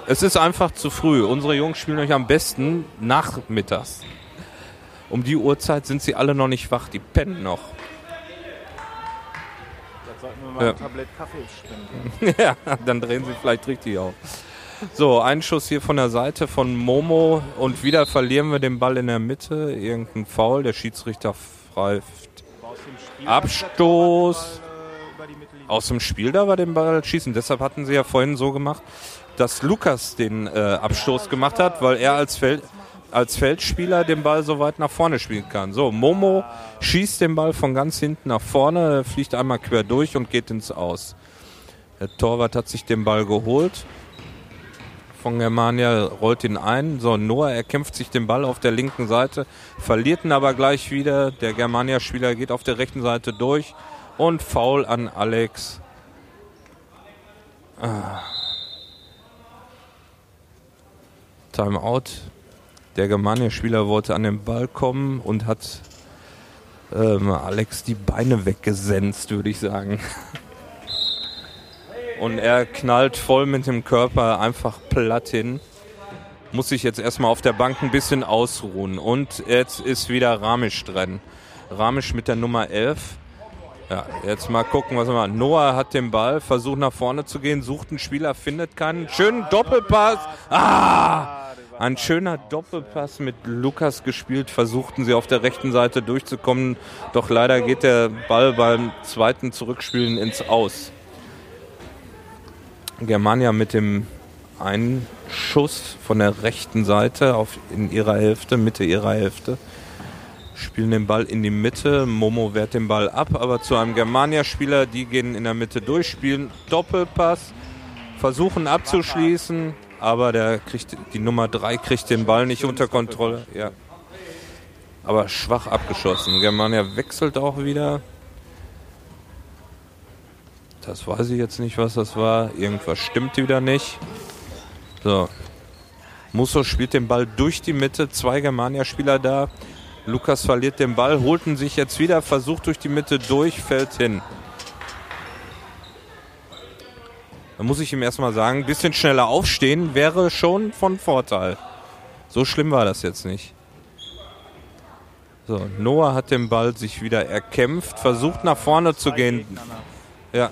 Speaker 3: es ist einfach zu früh. Unsere Jungs spielen euch am besten nachmittags. Um die Uhrzeit sind sie alle noch nicht wach, die pennen noch.
Speaker 4: Da sollten wir mal
Speaker 3: Ja.
Speaker 4: ein Tablett Kaffee spenden. [LAUGHS]
Speaker 3: ja, dann drehen sie vielleicht richtig auf. So, ein Schuss hier von der Seite von Momo und wieder verlieren wir den Ball in der Mitte. Irgendein Foul, der Schiedsrichter pfeift Abstoß.
Speaker 4: äh,
Speaker 3: aus dem Spiel da war den Ball schießen. Deshalb hatten sie ja vorhin so gemacht, dass Lukas den äh, Abstoß gemacht hat, weil er als, Feld, als Feldspieler den Ball so weit nach vorne spielen kann. So, Momo schießt den Ball von ganz hinten nach vorne, fliegt einmal quer durch und geht ins Aus. Der Torwart hat sich den Ball geholt. Von Germania rollt ihn ein. So, Noah erkämpft sich den Ball auf der linken Seite, verliert ihn aber gleich wieder. Der Germania-Spieler geht auf der rechten Seite durch und Foul an Alex. Ah. Timeout. Der Germania-Spieler wollte an den Ball kommen und hat ähm, Alex die Beine weggesenzt, würde ich sagen. Und er knallt voll mit dem Körper einfach platt hin. Muss sich jetzt erstmal auf der Bank ein bisschen ausruhen. Und jetzt ist wieder Ramisch dran. Ramisch mit der Nummer 11. Ja, jetzt mal gucken, was er macht. Noah hat den Ball, versucht nach vorne zu gehen, sucht einen Spieler, findet keinen. Schönen Doppelpass. Ah! Ein schöner Doppelpass mit Lukas gespielt, versuchten sie auf der rechten Seite durchzukommen. Doch leider geht der Ball beim zweiten Zurückspielen ins Aus. Germania mit dem einen Schuss von der rechten Seite auf in ihrer Hälfte, Mitte ihrer Hälfte. Spielen den Ball in die Mitte. Momo wehrt den Ball ab, aber zu einem Germania-Spieler, die gehen in der Mitte durch, spielen Doppelpass, versuchen abzuschließen, aber der kriegt, die Nummer 3 kriegt den Ball nicht unter Kontrolle. Ja. Aber schwach abgeschossen. Germania wechselt auch wieder. Das weiß ich jetzt nicht, was das war. Irgendwas stimmt wieder nicht. So. Musso spielt den Ball durch die Mitte. Zwei Germania-Spieler da. Lukas verliert den Ball, holt ihn sich jetzt wieder, versucht durch die Mitte durch, fällt hin. Da muss ich ihm erstmal sagen, ein bisschen schneller aufstehen wäre schon von Vorteil. So schlimm war das jetzt nicht. So, Noah hat den Ball sich wieder erkämpft, versucht nach vorne zu gehen. Ja,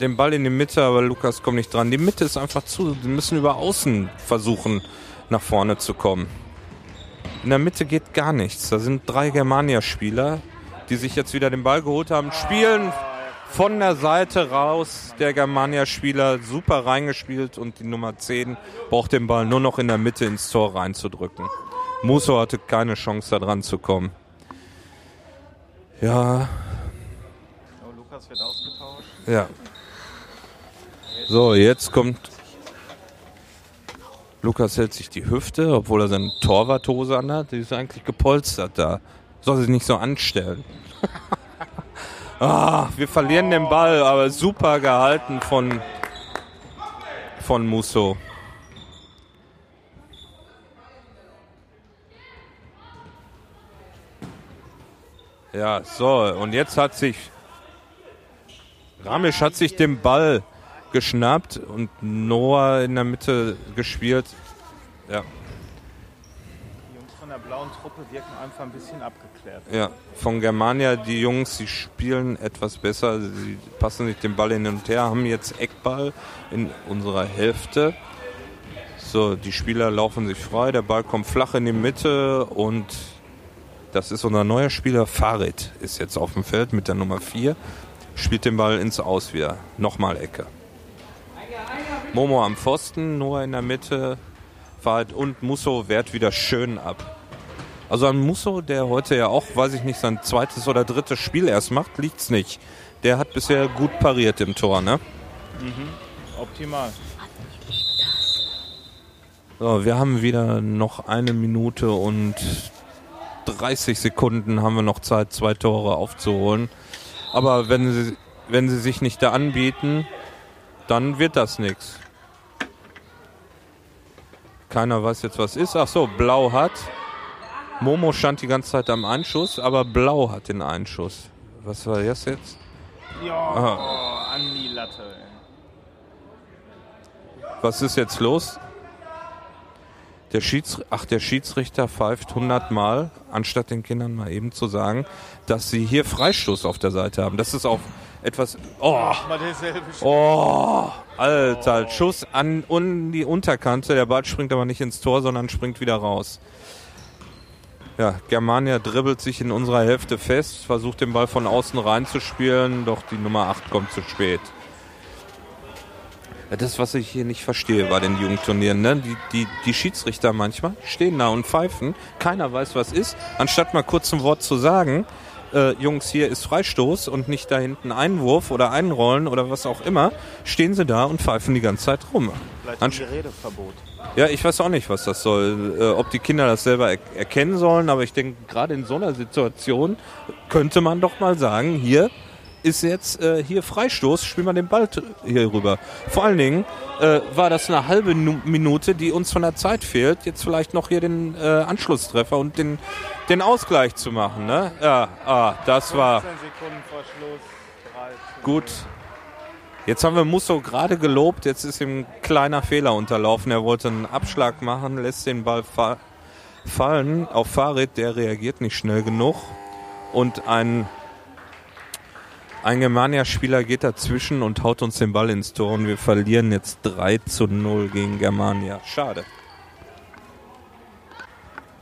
Speaker 3: den Ball in die Mitte, aber Lukas kommt nicht dran. Die Mitte ist einfach zu. Die müssen über außen versuchen, nach vorne zu kommen. In der Mitte geht gar nichts. Da sind drei Germania-Spieler, die sich jetzt wieder den Ball geholt haben, spielen von der Seite raus. Der Germania-Spieler super reingespielt und die Nummer 10 braucht den Ball nur noch in der Mitte ins Tor reinzudrücken. Musso hatte keine Chance, da dran zu kommen. Ja,
Speaker 4: Oh, Lukas wird ausgetauscht.
Speaker 3: ja. So, jetzt kommt. Lukas hält sich die Hüfte, obwohl er seine Torwarthose anhat. Die ist eigentlich gepolstert da. Soll sich nicht so anstellen. [LAUGHS] ah, wir verlieren den Ball, aber super gehalten von, von Musso. Ja, so, und jetzt hat sich Ramisch hat sich den Ball geschnappt und Noah in der Mitte gespielt. Ja,
Speaker 4: Die Jungs von der blauen Truppe wirken einfach ein bisschen abgeklärt.
Speaker 3: ja. Von Germania, die Jungs, die spielen etwas besser. Sie passen sich den Ball hin und her, haben jetzt Eckball in unserer Hälfte. So, die Spieler laufen sich frei, der Ball kommt flach in die Mitte und das ist unser neuer Spieler Farid, ist jetzt auf dem Feld mit der Nummer 4, spielt den Ball ins Aus wieder. Nochmal Ecke. Momo am Pfosten, Noah in der Mitte, Farid und Musso wehrt wieder schön ab. Also an Musso, der heute ja auch, weiß ich nicht, sein zweites oder drittes Spiel erst macht, liegt's nicht. Der hat bisher gut pariert im Tor, ne?
Speaker 4: Optimal.
Speaker 3: So, wir haben wieder noch eine Minute und 30 Sekunden haben wir noch Zeit, zwei Tore aufzuholen. Aber wenn sie, wenn sie sich nicht da anbieten, dann wird das nichts. Keiner weiß jetzt, was ist. Ach so, Blau hat. Momo stand die ganze Zeit am Einschuss, aber Blau hat den Einschuss. Was war das jetzt?
Speaker 4: Ja, oh, an die Latte. Ey.
Speaker 3: Was ist jetzt los? Der, Schieds Ach, der Schiedsrichter pfeift 100 Mal, anstatt den Kindern mal eben zu sagen, dass sie hier Freistoß auf der Seite haben. Das ist auch etwas. Oh, oh, Alter, Schuss an un die Unterkante. Der Ball springt aber nicht ins Tor, sondern springt wieder raus. Ja, Germania dribbelt sich in unserer Hälfte fest, versucht den Ball von außen reinzuspielen, doch die Nummer 8 kommt zu spät. Das, was ich hier nicht verstehe bei den Jugendturnieren, ne? die, die, die Schiedsrichter manchmal stehen da und pfeifen, keiner weiß, was ist, anstatt mal kurz ein Wort zu sagen, äh, Jungs, hier ist Freistoß und nicht da hinten Einwurf oder Einrollen oder was auch immer, stehen sie da und pfeifen die ganze Zeit rum.
Speaker 4: Vielleicht ein
Speaker 3: Anst-
Speaker 4: Geredeverbot.
Speaker 3: ja, ich weiß auch nicht, was das soll. Äh, ob die Kinder das selber er erkennen sollen, aber ich denke, gerade in so einer Situation könnte man doch mal sagen, hier ist jetzt äh, hier Freistoß, spielen wir den Ball hier rüber. Vor allen Dingen äh, war das eine halbe Nu- Minute, die uns von der Zeit fehlt, jetzt vielleicht noch hier den äh, Anschlusstreffer und den, den Ausgleich zu machen. Ne? Ja, ah, das war
Speaker 4: 15 Sekunden vor Schluss. 13.
Speaker 3: gut. Jetzt haben wir Musso gerade gelobt, jetzt ist ihm ein kleiner Fehler unterlaufen. Er wollte einen Abschlag machen, lässt den Ball fa fallen auf Farid, der reagiert nicht schnell genug. Und ein, ein Germania-Spieler geht dazwischen und haut uns den Ball ins Tor und wir verlieren jetzt 3 zu 0 gegen Germania. Schade.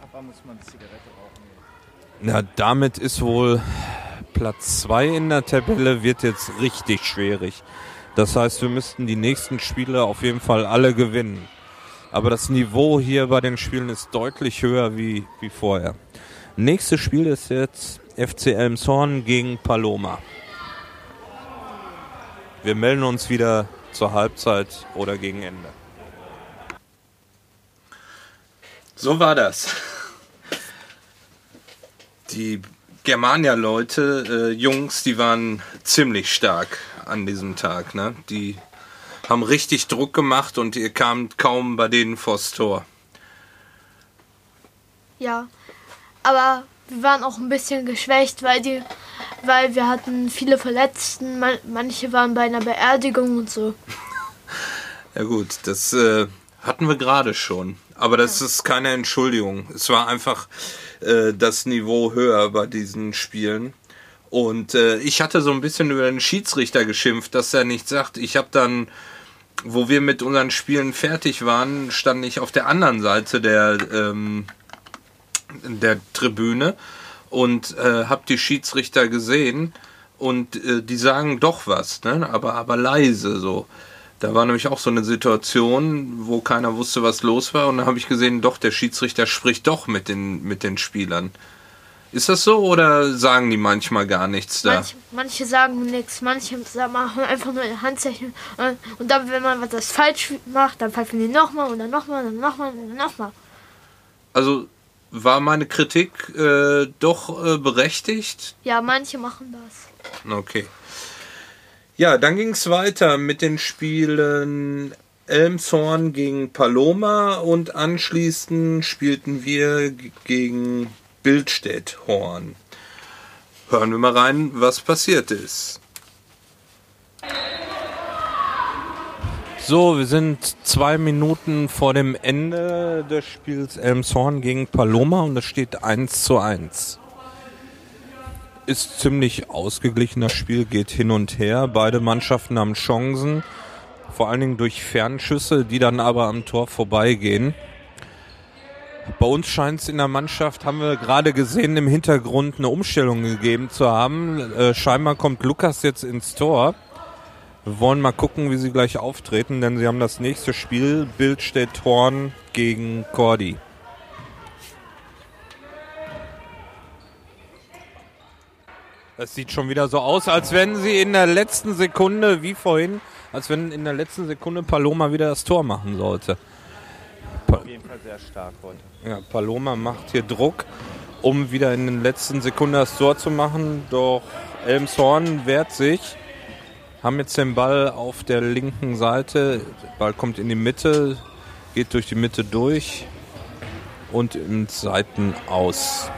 Speaker 4: Papa muss mal eine Zigarette rauchen.
Speaker 3: Na, damit ist wohl Platz 2 in der Tabelle wird jetzt richtig schwierig. Das heißt, wir müssten die nächsten Spiele auf jeden Fall alle gewinnen. Aber das Niveau hier bei den Spielen ist deutlich höher wie, wie vorher. Nächstes Spiel ist jetzt FC Elmshorn gegen Paloma. Wir melden uns wieder zur Halbzeit oder gegen Ende.
Speaker 1: So war das. Die Germania-Leute, äh, Jungs, die waren ziemlich stark an diesem Tag. Ne? Die haben richtig Druck gemacht und ihr kamt kaum bei denen vors Tor.
Speaker 2: Ja, aber wir waren auch ein bisschen geschwächt, weil die, weil wir hatten viele Verletzten, man, manche waren bei einer Beerdigung und so. [LAUGHS]
Speaker 1: Ja gut, das äh, hatten wir gerade schon. Aber das ist keine Entschuldigung. Es war einfach äh, das Niveau höher bei diesen Spielen. Und äh, ich hatte so ein bisschen über den Schiedsrichter geschimpft, dass er nicht sagt, ich habe dann, wo wir mit unseren Spielen fertig waren, stand ich auf der anderen Seite der, ähm, der Tribüne und äh, habe die Schiedsrichter gesehen und äh, die sagen doch was, ne? aber, aber leise so. Da war nämlich auch so eine Situation, wo keiner wusste, was los war. Und dann habe ich gesehen, doch, der Schiedsrichter spricht doch mit den, mit den Spielern. Ist das so oder sagen die manchmal gar nichts da?
Speaker 2: Manche, manche sagen nichts, manche machen einfach nur ein Handzeichen. Und, und dann, wenn man was falsch macht, dann pfeifen die nochmal und dann nochmal und dann nochmal und dann nochmal.
Speaker 1: Also war meine Kritik äh, doch äh, berechtigt?
Speaker 2: Ja, manche machen das.
Speaker 1: Okay. Ja, dann ging es weiter mit den Spielen Elmshorn gegen Paloma und anschließend spielten wir gegen Bildstedt-Horn. Hören wir mal rein, was passiert ist.
Speaker 3: So, wir sind zwei Minuten vor dem Ende des Spiels Elmshorn gegen Paloma und es steht 1 zu 1. Ist ziemlich ausgeglichen, das Spiel geht hin und her. Beide Mannschaften haben Chancen, vor allen Dingen durch Fernschüsse, die dann aber am Tor vorbeigehen. Bei uns scheint es in der Mannschaft, haben wir gerade gesehen, im Hintergrund eine Umstellung gegeben zu haben. Äh, scheinbar kommt Lukas jetzt ins Tor. Wir wollen mal gucken, wie sie gleich auftreten, denn sie haben das nächste Spiel, Bildstedt Horn gegen Cordy. Das sieht schon wieder so aus, als wenn sie in der letzten Sekunde, wie vorhin, als wenn in der letzten Sekunde Paloma wieder das Tor machen sollte.
Speaker 4: Auf jeden Fall sehr stark heute.
Speaker 3: Ja, Paloma macht hier Druck, um wieder in den letzten Sekunden das Tor zu machen. Doch Elmshorn wehrt sich. Haben jetzt den Ball auf der linken Seite. Der Ball kommt in die Mitte, geht durch die Mitte durch und in Seiten aus.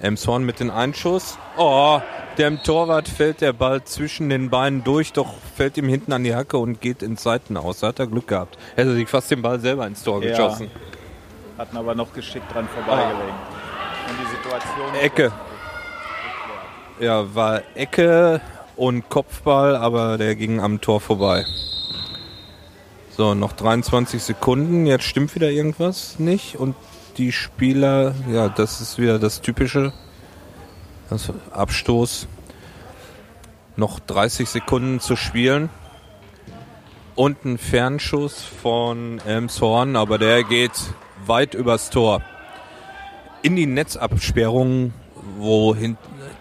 Speaker 3: Elmshorn mit dem Einschuss. Oh, dem Torwart fällt der Ball zwischen den Beinen durch, doch fällt ihm hinten an die Hacke und geht ins Seiten aus. Da hat er Glück gehabt. Hätte sich fast den Ball selber ins Tor
Speaker 4: Ja.
Speaker 3: geschossen.
Speaker 4: Hatten aber noch geschickt dran vorbeigelenkt. Und die Situation.
Speaker 3: Ecke. Ja, war Ecke und Kopfball, aber der ging am Tor vorbei. So, noch 23 Sekunden. Jetzt stimmt wieder irgendwas nicht. Und die Spieler, ja, das ist wieder das Typische. Das Abstoß. Noch 30 Sekunden zu spielen. Und ein Fernschuss von Elmshorn, aber der geht weit übers Tor. In die Netzabsperrung, wo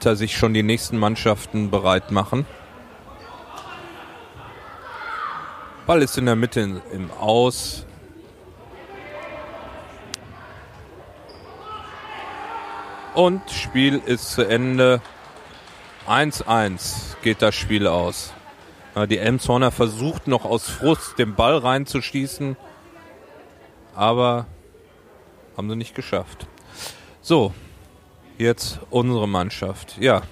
Speaker 3: hinter sich schon die nächsten Mannschaften bereit machen. Ball ist in der Mitte im Aus. Und Spiel ist zu Ende. 1-1 geht das Spiel aus. Die Elmshorner versucht noch aus Frust den Ball reinzuschießen, aber haben sie nicht geschafft. So, jetzt unsere Mannschaft. Ja,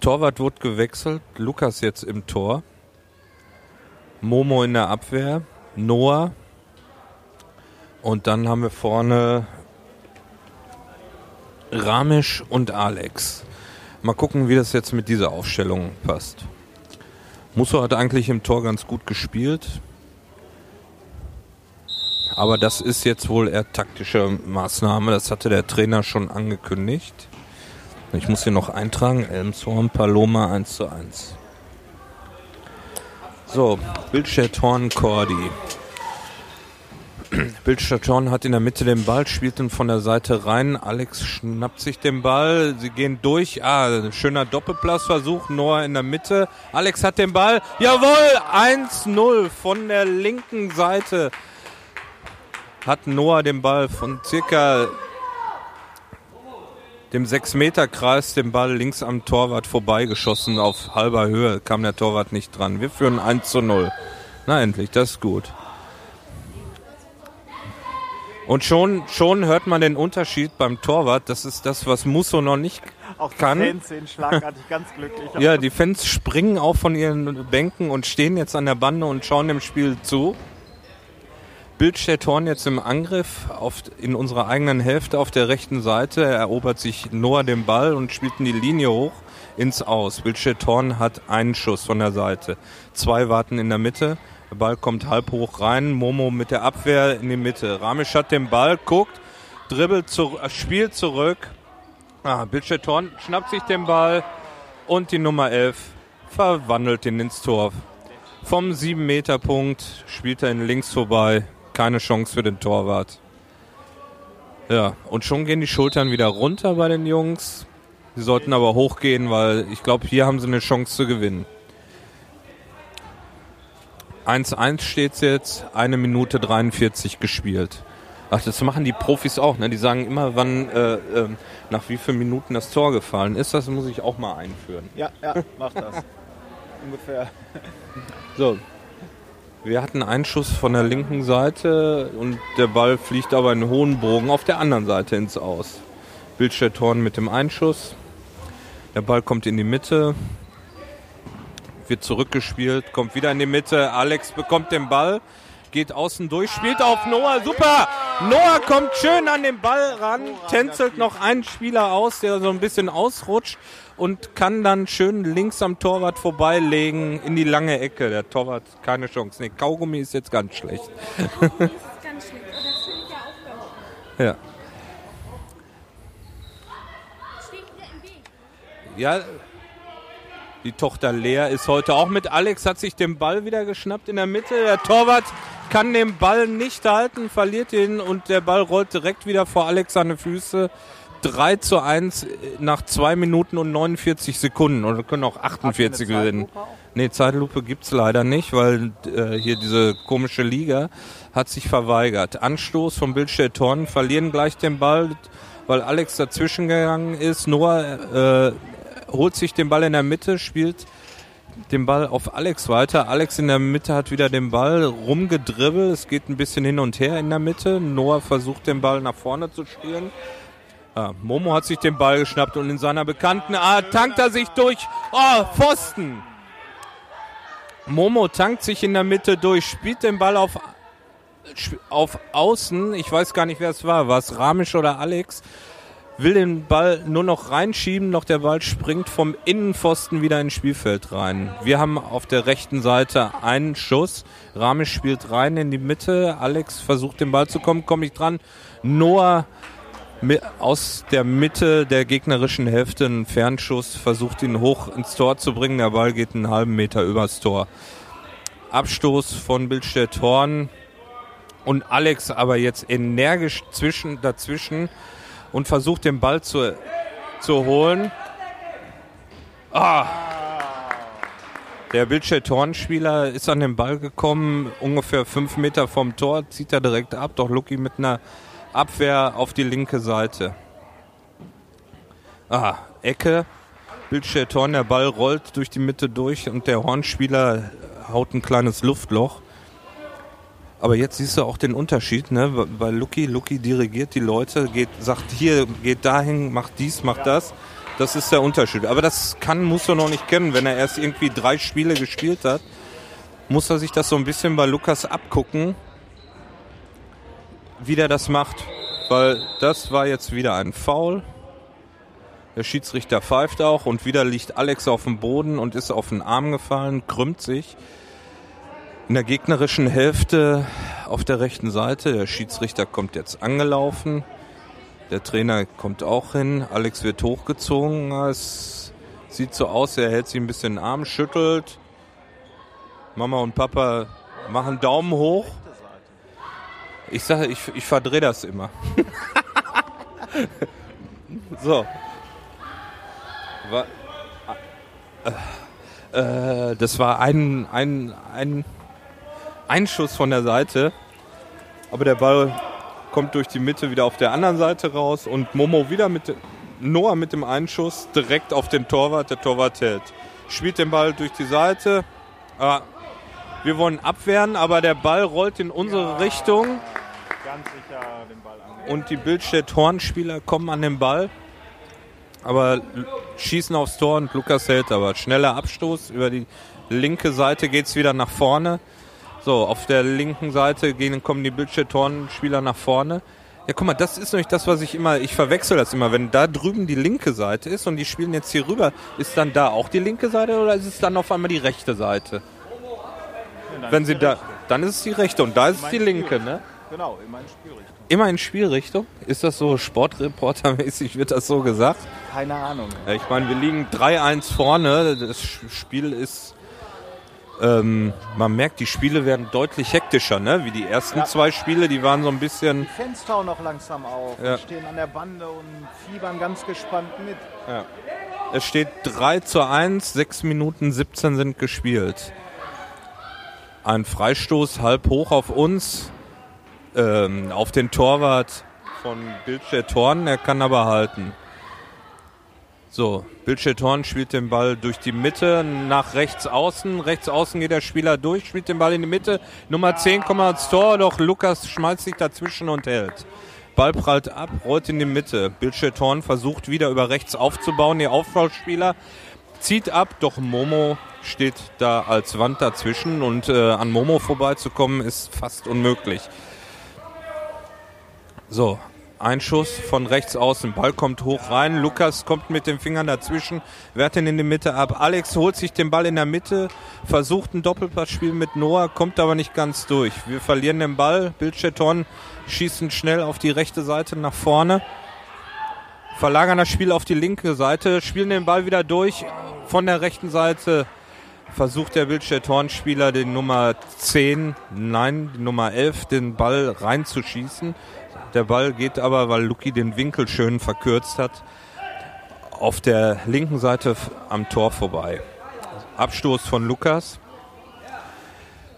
Speaker 3: Torwart wurde gewechselt, Lukas jetzt im Tor, Momo in der Abwehr, Noah und dann haben wir vorne Ramesh und Alex. Mal gucken, wie das jetzt mit dieser Aufstellung passt. Musso hat eigentlich im Tor ganz gut gespielt. Aber das ist jetzt wohl eher taktische Maßnahme. Das hatte der Trainer schon angekündigt. Ich muss hier noch eintragen. Elmshorn, Paloma 1 zu 1. So, Bildstedt Horn, Cordy. [CLEARS THROAT] Bildstedt Horn hat in der Mitte den Ball, spielt ihn von der Seite rein. Alex schnappt sich den Ball. Sie gehen durch. Ah, schöner Doppelpassversuch. Noah in der Mitte. Alex hat den Ball. Jawohl, 1-0 von der linken Seite hat Noah den Ball von circa dem 6-Meter-Kreis den Ball links am Torwart vorbeigeschossen. Auf halber Höhe kam der Torwart nicht dran. Wir führen 1 zu 0. Na endlich, das ist gut. Und schon, schon hört man den Unterschied beim Torwart. Das ist das, was Musso noch nicht
Speaker 4: Auch die
Speaker 3: Kann.
Speaker 4: Fans sind schlagartig ganz glücklich.
Speaker 3: ja, die Fans springen auch von ihren Bänken und stehen jetzt an der Bande und schauen dem Spiel zu. Bildstedt Horn jetzt im Angriff auf, in unserer eigenen Hälfte auf der rechten Seite. Er erobert sich Noah den Ball und spielt in die Linie hoch ins Aus. Bildstedt Horn hat einen Schuss von der Seite. Zwei warten in der Mitte. Der Ball kommt halb hoch rein. Momo mit der Abwehr in die Mitte. Ramisch hat den Ball, guckt, dribbelt, zu, äh, spielt zurück. Ah, Bildstedt Horn schnappt sich den Ball und die Nummer 11 verwandelt ihn ins Tor. Vom 7-Meter-Punkt spielt er ihn links vorbei. Keine Chance für den Torwart. Ja, und schon gehen die Schultern wieder runter bei den Jungs. Sie sollten aber hochgehen, weil ich glaube, hier haben sie eine Chance zu gewinnen. 1-1 steht jetzt, eine Minute 43 gespielt. Ach, das machen die Profis auch, ne? Die sagen immer, wann, äh, äh, nach wie vielen Minuten das Tor gefallen ist. Das muss ich auch mal einführen.
Speaker 4: Ja, ja, mach das. [LAUGHS] Ungefähr.
Speaker 3: So. Wir hatten einen Schuss von der linken Seite und der Ball fliegt aber in hohen Bogen auf der anderen Seite ins Aus. Bildstedt Horn mit dem Einschuss. Der Ball kommt in die Mitte, wird zurückgespielt, kommt wieder in die Mitte. Alex bekommt den Ball, geht außen durch, spielt auf Noah. Super! Noah kommt schön an den Ball ran, tänzelt noch einen Spieler aus, der so ein bisschen ausrutscht und kann dann schön links am Torwart vorbeilegen in die lange Ecke. Der Torwart keine Chance. Nee, Kaugummi ist jetzt ganz schlecht.
Speaker 5: Das ist ganz schlecht. Und das finde ich ja auch.
Speaker 3: Ja. Ja, die Tochter Lea ist heute auch mit. Alex hat sich den Ball wieder geschnappt in der Mitte. Der Torwart kann den Ball nicht halten, verliert ihn und der Ball rollt direkt wieder vor Alex seine Füße. 3 zu 1 nach 2 Minuten und 49 Sekunden. Oder können auch 48 gewinnen. Nee, Zeitlupe gibt's leider nicht, weil äh, hier diese komische Liga hat sich verweigert. Anstoß vom Bildstedt Horn, verlieren gleich den Ball, weil Alex dazwischen gegangen ist. Noah äh, holt sich den Ball in der Mitte, spielt den Ball auf Alex weiter. Alex in der Mitte hat wieder den Ball rumgedribbelt. Es geht ein bisschen hin und her in der Mitte. Noah versucht den Ball nach vorne zu spielen. Ah, Momo hat sich den Ball geschnappt und in seiner bekannten Art tankt er sich durch. Oh, Pfosten! Momo tankt sich in der Mitte durch, spielt den Ball auf, auf Außen. Ich weiß gar nicht, wer es war. War es Ramisch oder Alex? Will den Ball nur noch reinschieben, doch der Ball springt vom Innenpfosten wieder ins Spielfeld rein. Wir haben auf der rechten Seite einen Schuss. Ramisch spielt rein in die Mitte. Alex versucht den Ball zu kommen, komme ich dran. Noah aus der Mitte der gegnerischen Hälfte einen Fernschuss, versucht ihn hoch ins Tor zu bringen. Der Ball geht einen halben Meter übers Tor. Abstoß von Bildstedt Horn und Alex aber jetzt energisch zwischen, dazwischen und versucht den Ball zu, zu holen. Ah! Der Bildstedt Horn-Spieler ist an den Ball gekommen, ungefähr fünf Meter vom Tor, zieht er direkt ab, doch Lucky mit einer Abwehr auf die linke Seite. Ah, Ecke. Bildstedt Horn, der Ball rollt durch die Mitte durch und der Hornspieler haut ein kleines Luftloch. Aber jetzt siehst du auch den Unterschied, ne? Bei Lucky, Lucky dirigiert die Leute, geht, sagt hier, geht dahin, macht dies, macht das. Das ist der Unterschied. Aber das kann, muss er noch nicht kennen. Wenn er erst irgendwie drei Spiele gespielt hat, muss er sich das so ein bisschen bei Lukas abgucken, wie der das macht. Weil das war jetzt wieder ein Foul. Der Schiedsrichter pfeift auch und wieder liegt Alex auf dem Boden und ist auf den Arm gefallen, krümmt sich. In der gegnerischen Hälfte auf der rechten Seite, der Schiedsrichter kommt jetzt angelaufen. Der Trainer kommt auch hin. Alex wird hochgezogen. Es sieht so aus, er hält sich ein bisschen den Arm, schüttelt. Mama und Papa machen Daumen hoch. Ich sage, ich, ich verdrehe das immer. so. War, äh, äh, das war ein, ein, ein Einschuss von der Seite. Aber der Ball kommt durch die Mitte wieder auf der anderen Seite raus und Momo wieder mit Noah mit dem Einschuss direkt auf den Torwart. Der Torwart hält. Spielt den Ball durch die Seite. Ah, wir wollen abwehren, aber der Ball rollt in unsere Richtung
Speaker 4: Ganz sicher den Ball an.
Speaker 3: und die Bildstedt-Hornspieler kommen an den Ball, aber schießen aufs Tor und Lukas hält aber. Schneller Abstoß, über die linke Seite geht's wieder nach vorne. So, auf der linken Seite gehen, kommen die Bildstedt-Hornspieler nach vorne. Ja, guck mal, das ist nämlich das, was ich immer, ich verwechsel das immer. Wenn da drüben die linke Seite ist und die spielen jetzt hier rüber, ist dann da auch die linke Seite oder ist es dann auf einmal die rechte Seite? Wenn sie da, dann ist es die rechte und da ist es die linke, ne?
Speaker 4: Genau, in meine Spielrichtung.
Speaker 3: Immer in Spielrichtung? Ist das so Sportreportermäßig, wird das so gesagt?
Speaker 4: Keine Ahnung.
Speaker 3: Ja, Ich meine, wir liegen 3-1 vorne. Das Spiel ist Ähm, man merkt, die Spiele werden deutlich hektischer, ne? Wie die ersten
Speaker 4: Ja.
Speaker 3: zwei Spiele, die waren so ein bisschen.
Speaker 4: Die Fans tauen noch langsam auf,
Speaker 3: Ja.
Speaker 4: stehen an der Bande und fiebern ganz gespannt mit.
Speaker 3: Es steht 3 zu 1, 6 Minuten 17 sind gespielt. Ein Freistoß halb hoch auf uns, ähm, auf den Torwart von Bildstedt Horn, er kann aber halten. So, Bildstedt Horn spielt den Ball durch die Mitte nach rechts außen. Rechts außen geht der Spieler durch, spielt den Ball in die Mitte. Nummer 10 kommt ans Tor, doch Lukas schmeißt sich dazwischen und hält. Ball prallt ab, rollt in die Mitte. Bildstedt Horn versucht wieder über rechts aufzubauen. Der Aufbauspieler zieht ab, doch Momo steht da als Wand dazwischen und äh, an Momo vorbeizukommen ist fast unmöglich. So, ein Schuss von rechts außen, Ball kommt hoch rein, Lukas kommt mit den Fingern dazwischen, wehrt ihn in die Mitte ab. Alex holt sich den Ball in der Mitte, versucht ein Doppelpassspiel mit Noah, kommt aber nicht ganz durch. Wir verlieren den Ball, Bildsteton schießen schnell auf die rechte Seite nach vorne, verlagern das Spiel auf die linke Seite, spielen den Ball wieder durch von der rechten Seite. Versucht der Bildstedt-Horn-Spieler den Nummer 10, nein, die Nummer 11, den Ball reinzuschießen. Der Ball geht aber, weil Luki den Winkel schön verkürzt hat, auf der linken Seite am Tor vorbei. Abstoß von Lukas.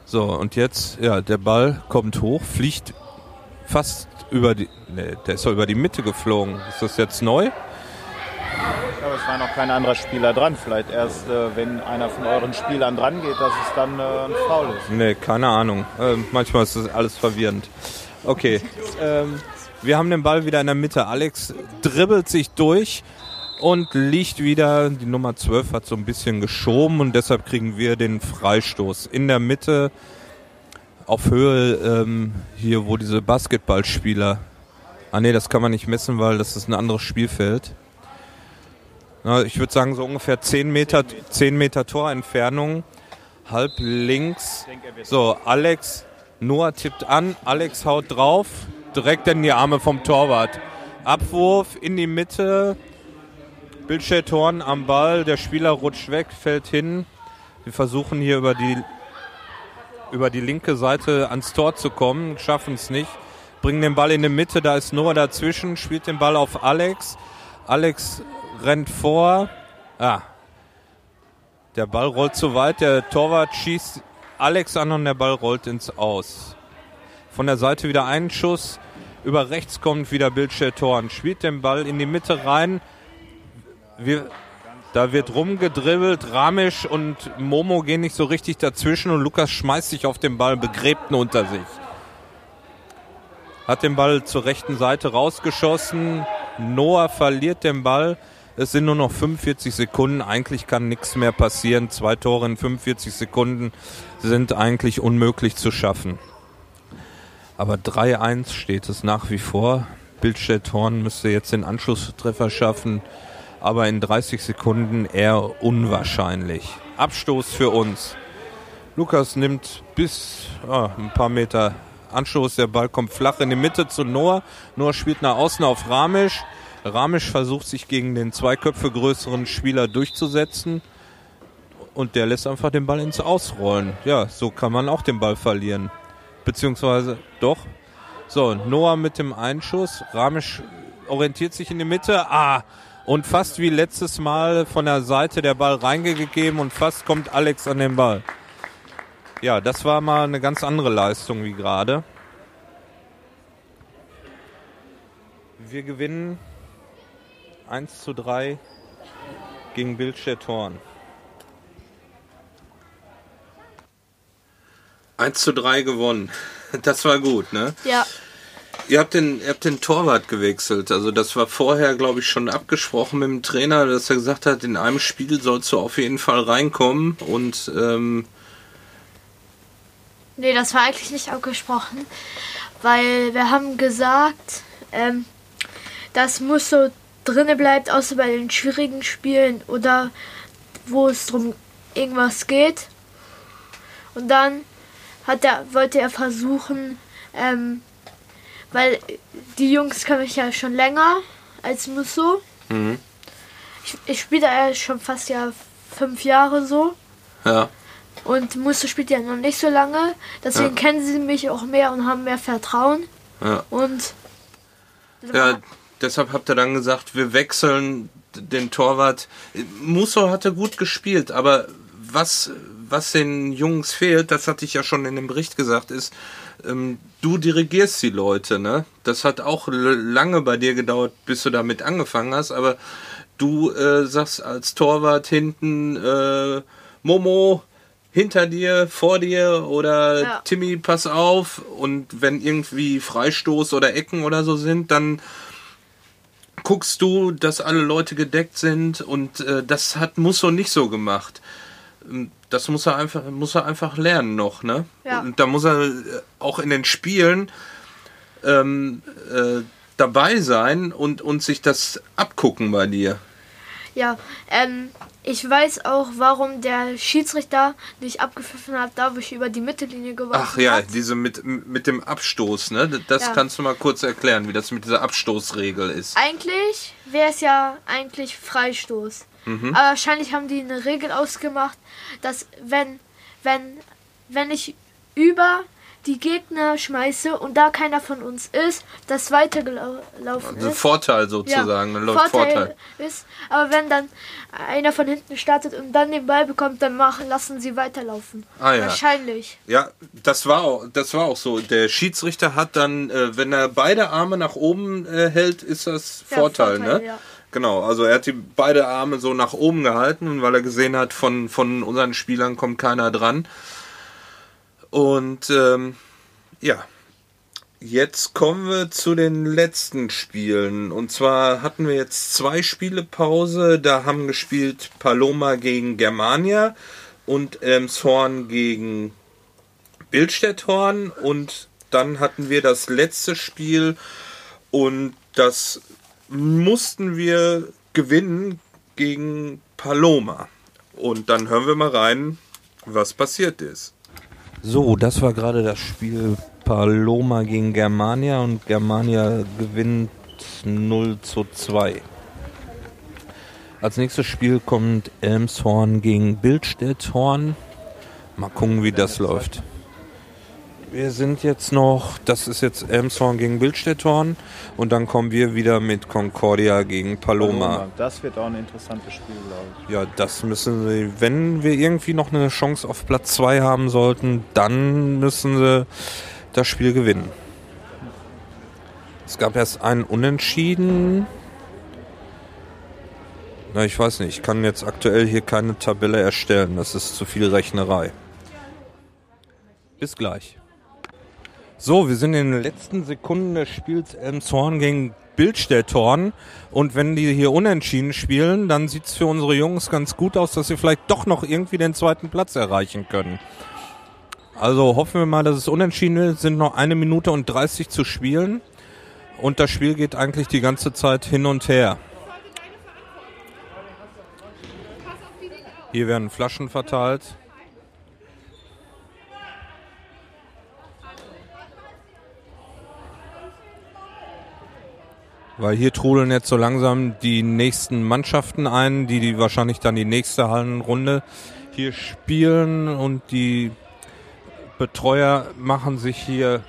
Speaker 3: So, und jetzt, ja, der Ball kommt hoch, fliegt fast über die, ne, der ist doch über die Mitte geflogen. Ist das jetzt neu?
Speaker 4: Aber es war noch kein anderer Spieler dran. Vielleicht erst, äh, wenn einer von euren Spielern dran geht, dass es dann äh, ein Foul ist.
Speaker 3: Nee, keine Ahnung. Ähm, manchmal ist das alles verwirrend. Okay. Ähm, wir haben den Ball wieder in der Mitte. Alex dribbelt sich durch und liegt wieder. Die Nummer 12 hat so ein bisschen geschoben und deshalb kriegen wir den Freistoß. In der Mitte auf Höhe ähm, hier, wo diese Basketballspieler. Ah nee, das kann man nicht messen, weil das ist ein anderes Spielfeld. Ich würde sagen, so ungefähr 10 Meter, 10 Meter Torentfernung. Halb links. So, Alex, Noah tippt an, Alex haut drauf, direkt in die Arme vom Torwart. Abwurf in die Mitte, Bildstedt am Ball, der Spieler rutscht weg, fällt hin. Wir versuchen hier über die, über die linke Seite ans Tor zu kommen, schaffen es nicht. Bringen den Ball in die Mitte, da ist Noah dazwischen, spielt den Ball auf Alex. Alex rennt vor. Ah, der Ball rollt zu weit, der Torwart schießt Alex an und der Ball rollt ins Aus. Von der Seite wieder ein Schuss, über rechts kommt wieder Bildstedt Torn, spielt den Ball in die Mitte rein. Wir, da wird rumgedribbelt, Ramisch und Momo gehen nicht so richtig dazwischen und Lukas schmeißt sich auf den Ball, begräbt ihn unter sich. Hat den Ball zur rechten Seite rausgeschossen. Noah verliert den Ball. Es sind nur noch 45 Sekunden. Eigentlich kann nichts mehr passieren. Zwei Tore in 45 Sekunden sind eigentlich unmöglich zu schaffen. Aber 3-1 steht es nach wie vor. Bildstedt Horn müsste jetzt den Anschlusstreffer schaffen. Aber in 30 Sekunden eher unwahrscheinlich. Abstoß für uns. Lukas nimmt bis ah, ein paar Meter Anstoß. Der Ball kommt flach in die Mitte zu Noah. Noah spielt nach außen auf Ramisch. Ramisch versucht sich gegen den zwei Köpfe größeren Spieler durchzusetzen. Und der lässt einfach den Ball ins Ausrollen. Ja, so kann man auch den Ball verlieren. Beziehungsweise doch. So, Noah mit dem Einschuss. Ramisch orientiert sich in die Mitte. Ah, und fast wie letztes Mal von der Seite der Ball reingegeben und fast kommt Alex an den Ball. Ja, das war mal eine ganz andere Leistung wie gerade. Wir gewinnen 1 zu 3 gegen Bildstedt Horn.
Speaker 1: 1 zu 3 gewonnen. [LAUGHS] Das war gut, ne?
Speaker 2: Ja,
Speaker 1: Ihr habt den, ihr habt den Torwart gewechselt. Also das war vorher, glaube ich, schon abgesprochen mit dem Trainer, dass er gesagt hat, in einem Spiel sollst du auf jeden Fall reinkommen. Und ähm,
Speaker 2: nee, das war eigentlich nicht abgesprochen, weil wir haben gesagt, ähm, das muss so drinne bleibt, außer bei den schwierigen Spielen oder wo es drum irgendwas geht. Und dann hat er, wollte er versuchen, ähm, weil die Jungs kann ich ja schon länger als Musso.
Speaker 1: Mhm.
Speaker 2: Ich, ich spiele ja schon fast ja fünf Jahre so.
Speaker 1: ja,
Speaker 2: Und Musso spielt ja noch nicht so lange. Deswegen
Speaker 1: Ja.
Speaker 2: kennen sie mich auch mehr und haben mehr Vertrauen.
Speaker 1: Ja.
Speaker 2: Und
Speaker 1: Ja, deshalb habt ihr dann gesagt, wir wechseln den Torwart. Musso hatte gut gespielt, aber was, was den Jungs fehlt, das hatte ich ja schon in dem Bericht gesagt, ist, ähm, du dirigierst die Leute, ne? Das hat auch lange bei dir gedauert, bis du damit angefangen hast, aber du äh, sagst als Torwart hinten, äh, Momo, hinter dir, vor dir oder
Speaker 2: Ja.
Speaker 1: Timmy, pass auf. Und wenn irgendwie Freistoß oder Ecken oder so sind, dann guckst du, dass alle Leute gedeckt sind und äh, das hat Musso nicht so gemacht. Ähm, Das muss er einfach, muss er einfach lernen noch, ne?
Speaker 2: Ja.
Speaker 1: Und da muss er äh, auch in den Spielen ähm, äh, dabei sein und, und sich das abgucken bei dir.
Speaker 2: ja, ähm, ich weiß auch, warum der Schiedsrichter nicht abgepfiffen hat, da wo ich über die Mittellinie geworfen
Speaker 1: Ach ja,
Speaker 2: hat.
Speaker 1: diese mit, mit dem Abstoß, ne? Das
Speaker 2: Ja.
Speaker 1: kannst du mal kurz erklären, wie das mit dieser Abstoßregel ist.
Speaker 2: Eigentlich wäre es ja eigentlich Freistoß.
Speaker 1: Mhm.
Speaker 2: Aber wahrscheinlich haben die eine Regel ausgemacht, dass wenn, wenn, wenn ich über die Gegner schmeiße und da keiner von uns ist, das weitergelaufen
Speaker 1: Also
Speaker 2: ist.
Speaker 1: Vorteil sozusagen,
Speaker 2: ja,
Speaker 1: läuft
Speaker 2: Vorteil,
Speaker 1: Vorteil.
Speaker 2: ist. Aber wenn dann einer von hinten startet und dann den Ball bekommt, dann machen, lassen sie weiterlaufen.
Speaker 1: Ah, ja.
Speaker 2: Wahrscheinlich.
Speaker 1: Ja, das war auch, das war auch so. Der Schiedsrichter hat dann, äh, wenn er beide Arme nach oben äh, hält, ist das
Speaker 2: Ja,
Speaker 1: Vorteil,
Speaker 2: Vorteil,
Speaker 1: ne?
Speaker 2: ja.
Speaker 1: Genau, also er hat die beide Arme so nach oben gehalten, und weil er gesehen hat, von, von unseren Spielern kommt keiner dran. Und ähm, ja, jetzt kommen wir zu den letzten Spielen. Und zwar hatten wir jetzt zwei Spiele Pause. Da haben gespielt Paloma gegen Germania und Elmshorn gegen Bildstedthorn. Und dann hatten wir das letzte Spiel und das mussten wir gewinnen gegen Paloma. Und dann hören wir mal rein, was passiert ist.
Speaker 3: So, das war gerade das Spiel Paloma gegen Germania und Germania gewinnt 0 zu 2. Als nächstes Spiel kommt Elmshorn gegen Bildstedthorn. Mal gucken, wie das läuft. Wir sind jetzt noch, das ist jetzt Elmshorn gegen Bildstedthorn und dann kommen wir wieder mit Concordia gegen Paloma.
Speaker 4: Das wird auch ein interessantes Spiel, glaube ich.
Speaker 3: Ja, das müssen sie, wenn wir irgendwie noch eine Chance auf Platz 2 haben sollten, dann müssen sie das Spiel gewinnen. Es gab erst einen Unentschieden. Na, ich weiß nicht, ich kann jetzt aktuell hier keine Tabelle erstellen. Das ist zu viel Rechnerei. Bis gleich. So, wir sind in den letzten Sekunden des Spiels Elmshorn gegen Bildstedthorn. Und wenn die hier unentschieden spielen, dann sieht es für unsere Jungs ganz gut aus, dass sie vielleicht doch noch irgendwie den zweiten Platz erreichen können. Also hoffen wir mal, dass es unentschieden ist. Sind noch eine Minute und 30 zu spielen. Und das Spiel geht eigentlich die ganze Zeit hin und her. Hier werden Flaschen verteilt. Weil hier trudeln jetzt so langsam die nächsten Mannschaften ein, die, die wahrscheinlich dann die nächste Hallenrunde hier spielen und die Betreuer machen sich hier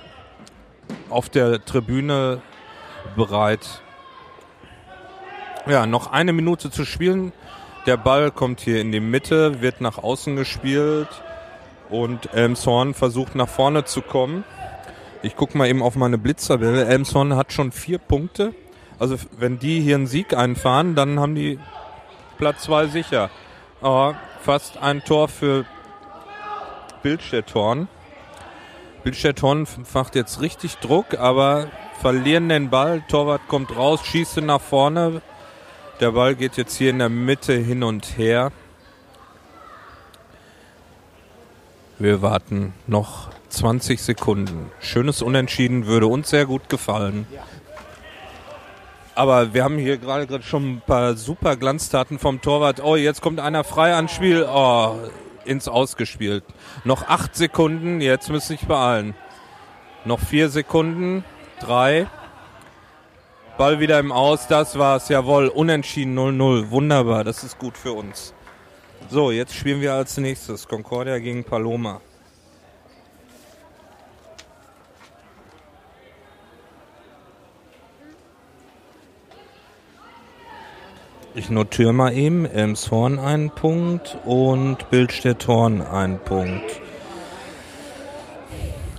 Speaker 3: auf der Tribüne bereit. Ja, noch eine Minute zu spielen. Der Ball kommt hier in die Mitte, wird nach außen gespielt und Elmshorn versucht nach vorne zu kommen. Ich gucke mal eben auf meine Blitztabelle. Elmshorn hat schon vier Punkte. Also wenn die hier einen Sieg einfahren, dann haben die Platz zwei sicher. Aber fast ein Tor für Bildstedthorn. Macht jetzt richtig Druck, aber verlieren den Ball. Torwart kommt raus, schießt nach vorne. Der Ball geht jetzt hier in der Mitte hin und her. Wir warten noch 20 Sekunden. Schönes Unentschieden würde uns sehr gut gefallen. Aber wir haben hier gerade gerade schon ein paar super Glanztaten vom Torwart. Oh, jetzt kommt einer frei ans Spiel. Oh, ins Ausgespielt. Noch acht Sekunden. Jetzt müsste ich beeilen. Noch vier Sekunden. Drei. Ball wieder im Aus. Das war's. Jawohl. Unentschieden 0-0. Wunderbar. Das ist gut für uns. So, jetzt spielen wir als nächstes Concordia gegen Paloma. Ich notiere mal eben Elmshorn einen Punkt und Bildstedt Horn einen Punkt.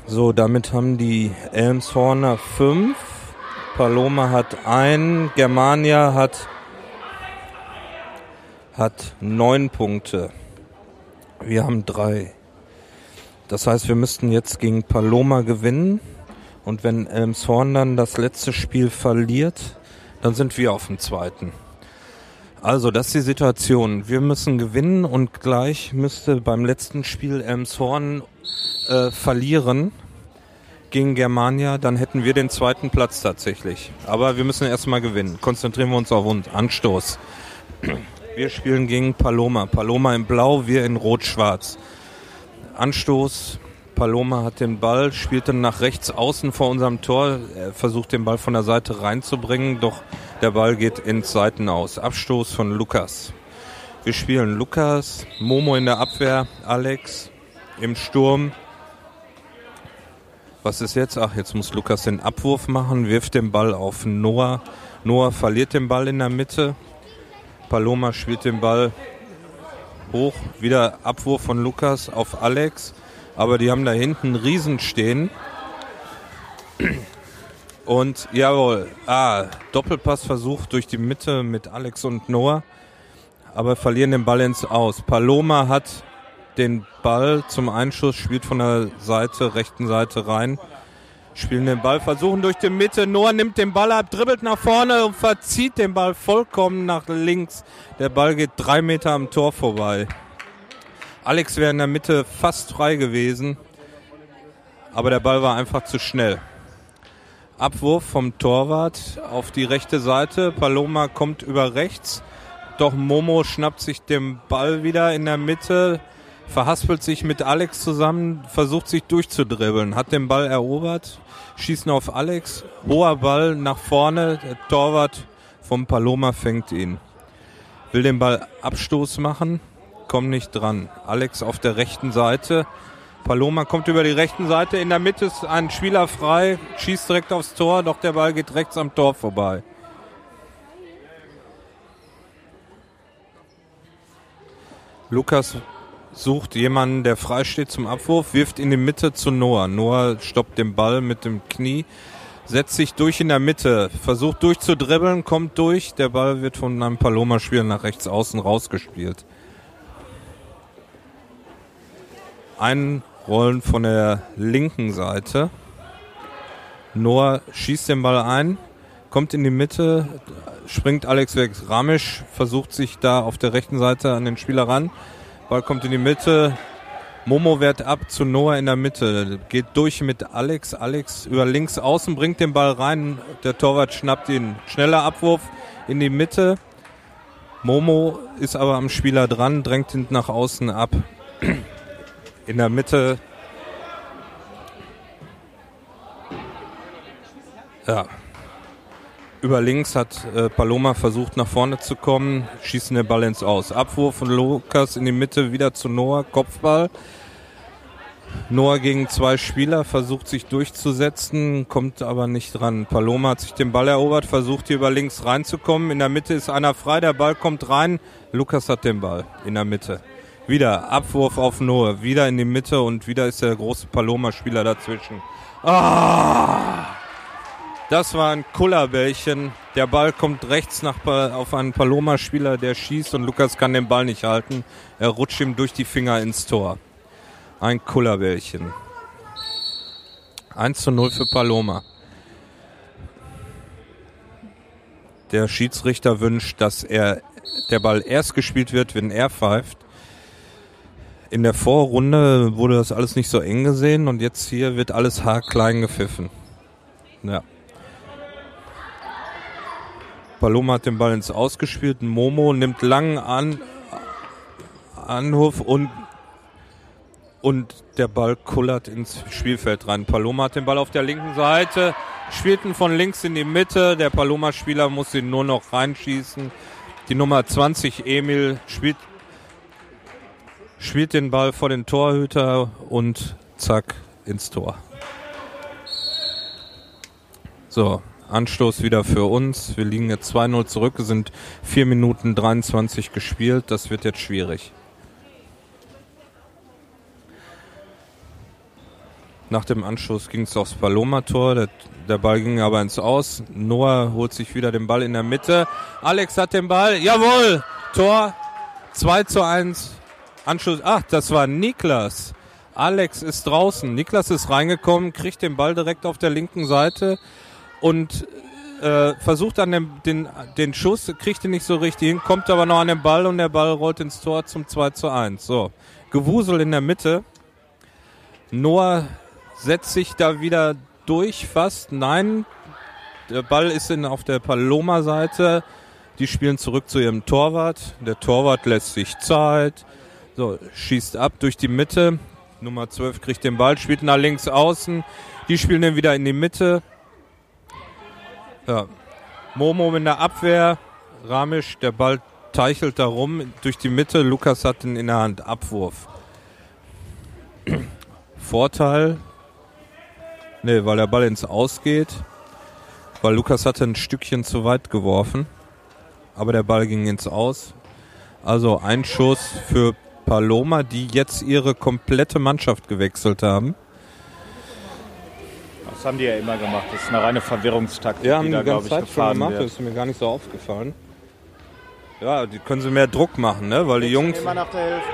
Speaker 3: So, damit haben die Elmshorner fünf. Paloma hat einen. Germania hat, hat neun Punkte. Wir haben drei. Das heißt, wir müssten jetzt gegen Paloma gewinnen. Und wenn Elmshorn dann das letzte Spiel verliert, dann sind wir auf dem zweiten. Also, das ist die Situation. Wir müssen gewinnen und gleich müsste beim letzten Spiel Elmshorn äh, verlieren gegen Germania, dann hätten wir den zweiten Platz tatsächlich. Aber wir müssen erstmal gewinnen. Konzentrieren wir uns auf uns. Anstoß. Wir spielen gegen Paloma. Paloma in Blau, wir in Rot-Schwarz. Anstoß. Paloma hat den Ball, spielt dann nach rechts außen vor unserem Tor, er versucht den Ball von der Seite reinzubringen, doch der Ball geht ins Seiten aus. Abstoß von Lukas. Wir spielen Lukas, Momo in der Abwehr, Alex im Sturm. Was ist jetzt? Ach, jetzt muss Lukas den Abwurf machen, wirft den Ball auf Noah. Noah verliert den Ball in der Mitte. Paloma spielt den Ball hoch. Wieder Abwurf von Lukas auf Alex. Aber die haben da hinten Riesen stehen. Und jawohl, ah, Doppelpass versucht durch die Mitte mit Alex und Noah, aber verlieren den Ball ins Aus. Paloma hat den Ball zum Einschuss, spielt von der Seite, rechten Seite rein, spielen den Ball, versuchen durch die Mitte. Noah nimmt den Ball ab, dribbelt nach vorne und verzieht den Ball vollkommen nach links. Der Ball geht drei Meter am Tor vorbei. Alex wäre in der Mitte fast frei gewesen, aber der Ball war einfach zu schnell. Abwurf vom Torwart auf die rechte Seite. Paloma kommt über rechts. Doch Momo schnappt sich den Ball wieder in der Mitte, verhaspelt sich mit Alex zusammen, versucht sich durchzudribbeln, hat den Ball erobert, schießen auf Alex, hoher Ball nach vorne, der Torwart vom Paloma fängt ihn. Will den Ball Abstoß machen, kommt nicht dran. Alex auf der rechten Seite, Paloma kommt über die rechten Seite. In der Mitte ist ein Spieler frei, schießt direkt aufs Tor, doch der Ball geht rechts am Tor vorbei. Lukas sucht jemanden, der frei steht zum Abwurf, wirft in die Mitte zu Noah. Noah stoppt den Ball mit dem Knie, setzt sich durch in der Mitte, versucht durchzudribbeln, kommt durch. Der Ball wird von einem Paloma-Spieler nach rechts außen rausgespielt. Ein Rollen von der linken Seite. Noah schießt den Ball ein, kommt in die Mitte, springt Alex weg. Ramisch versucht sich da auf der rechten Seite an den Spieler ran. Ball kommt in die Mitte. Momo wehrt ab zu Noah in der Mitte. Geht durch mit Alex. Alex über links außen bringt den Ball rein. Der Torwart schnappt ihn. Schneller Abwurf in die Mitte. Momo ist aber am Spieler dran, drängt ihn nach außen ab in der Mitte. Ja. Über links hat äh, Paloma versucht nach vorne zu kommen, schießen den Ball ins Aus. Abwurf von Lukas in die Mitte wieder zu Noah, Kopfball. Noah gegen zwei Spieler versucht sich durchzusetzen, kommt aber nicht dran. Paloma hat sich den Ball erobert, versucht hier über links reinzukommen. In der Mitte ist einer frei, der Ball kommt rein. Lukas hat den Ball in der Mitte. Wieder Abwurf auf Noah, wieder in die Mitte und wieder ist der große Paloma-Spieler dazwischen. Ah! Das war ein Kullerbällchen. Der Ball kommt rechts nach, auf einen Paloma-Spieler, der schießt und Lukas kann den Ball nicht halten. Er rutscht ihm durch die Finger ins Tor. Ein Kullerbällchen. 1 zu 0 für Paloma. Der Schiedsrichter wünscht, dass er der Ball erst gespielt wird, wenn er pfeift. In der Vorrunde wurde das alles nicht so eng gesehen und jetzt hier wird alles haarklein gepfiffen. Ja. Paloma hat den Ball ins Ausgespielt. Momo nimmt langen An Anruf und, und der Ball kullert ins Spielfeld rein. Paloma hat den Ball auf der linken Seite, spielt von links in die Mitte. Der Paloma-Spieler muss ihn nur noch reinschießen. Die Nummer 20, Emil, spielt spielt den Ball vor den Torhüter und zack ins Tor. So, Anstoß wieder für uns. Wir liegen jetzt 2-0 zurück, sind 4 Minuten 23 gespielt. Das wird jetzt schwierig. Nach dem Anstoß ging es aufs Paloma-Tor. Der, der Ball ging aber ins Aus. Noah holt sich wieder den Ball in der Mitte. Alex hat den Ball. Jawohl! Tor 2 zu 1. Anschluss. Ach, das war Niklas. Alex ist draußen. Niklas ist reingekommen, kriegt den Ball direkt auf der linken Seite und äh, versucht an dem, den, den Schuss, kriegt ihn nicht so richtig hin, kommt aber noch an den Ball und der Ball rollt ins Tor zum 2 zu 1. So, Gewusel in der Mitte. Noah setzt sich da wieder durch fast. Nein, der Ball ist in, auf der Paloma-Seite. Die spielen zurück zu ihrem Torwart. Der Torwart lässt sich Zeit. So, schießt ab durch die Mitte. Nummer 12 kriegt den Ball, spielt nach links außen. Die spielen den wieder in die Mitte. Ja. Momo in der Abwehr. Ramisch, der Ball teichelt da rum durch die Mitte. Lukas hat ihn in der Hand. Abwurf. [CLEARS THROAT] Vorteil. Ne, weil der Ball ins Aus geht. Weil Lukas hatte ein Stückchen zu weit geworfen. Aber der Ball ging ins Aus. Also ein Schuss für Paloma, die jetzt ihre komplette Mannschaft gewechselt haben.
Speaker 4: Das haben die ja immer gemacht. Das ist eine reine Verwirrungstaktik,
Speaker 3: Ja, haben
Speaker 4: die
Speaker 3: die
Speaker 4: da,
Speaker 3: ganze
Speaker 4: ich,
Speaker 3: Zeit schon gemacht, das
Speaker 4: wird.
Speaker 3: ist mir gar nicht so aufgefallen. Ja, die können sie mehr Druck machen, ne? Weil die Jungs,
Speaker 4: Immer nach der Hälfte.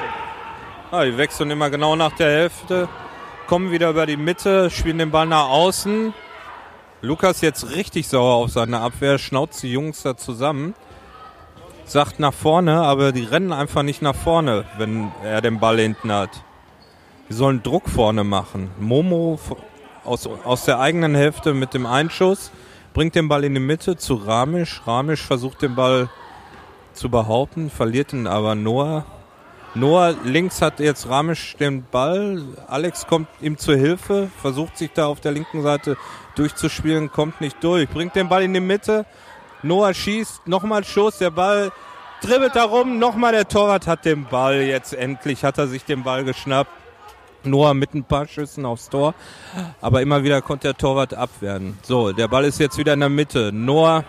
Speaker 3: ah, die wechseln immer genau nach der Hälfte, kommen wieder über die Mitte, spielen den Ball nach außen. Lukas jetzt richtig sauer auf seine Abwehr, schnauzt die Jungs da zusammen, sagt nach vorne, aber die rennen einfach nicht nach vorne, wenn er den Ball hinten hat. Die sollen Druck vorne machen. Momo aus, aus der eigenen Hälfte mit dem Einschuss bringt den Ball in die Mitte zu Ramisch. Ramisch versucht den Ball zu behaupten, verliert ihn aber Noah. Noah links hat jetzt Ramisch den Ball. Alex kommt ihm zur Hilfe, versucht sich da auf der linken Seite durchzuspielen, kommt nicht durch, bringt den Ball in die Mitte. Noah schießt, nochmal Schuss, der Ball dribbelt da rum, nochmal der Torwart hat den Ball. Jetzt endlich hat er sich den Ball geschnappt. Noah mit ein paar Schüssen aufs Tor. Aber immer wieder konnte der Torwart abwehren. So, der Ball ist jetzt wieder in der Mitte. Noah.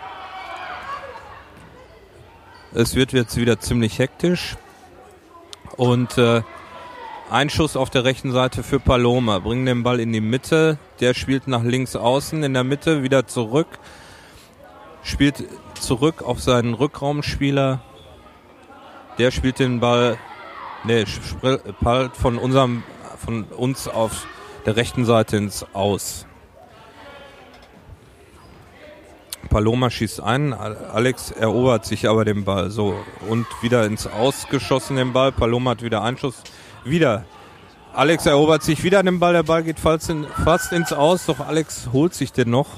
Speaker 3: Es wird jetzt wieder ziemlich hektisch. Und äh, ein Schuss auf der rechten Seite für Paloma. Bringen den Ball in die Mitte. Der spielt nach links außen in der Mitte wieder zurück. Spielt zurück auf seinen Rückraumspieler. Der spielt den Ball Nee, Ball von unserem, von uns auf der rechten Seite ins Aus. Paloma schießt ein, Al- Alex erobert sich aber den Ball. So, und wieder ins Aus geschossen den Ball. Paloma hat wieder Einschuss. Wieder. Alex erobert sich wieder den Ball. Der Ball geht fast, in, fast ins Aus, doch Alex holt sich den noch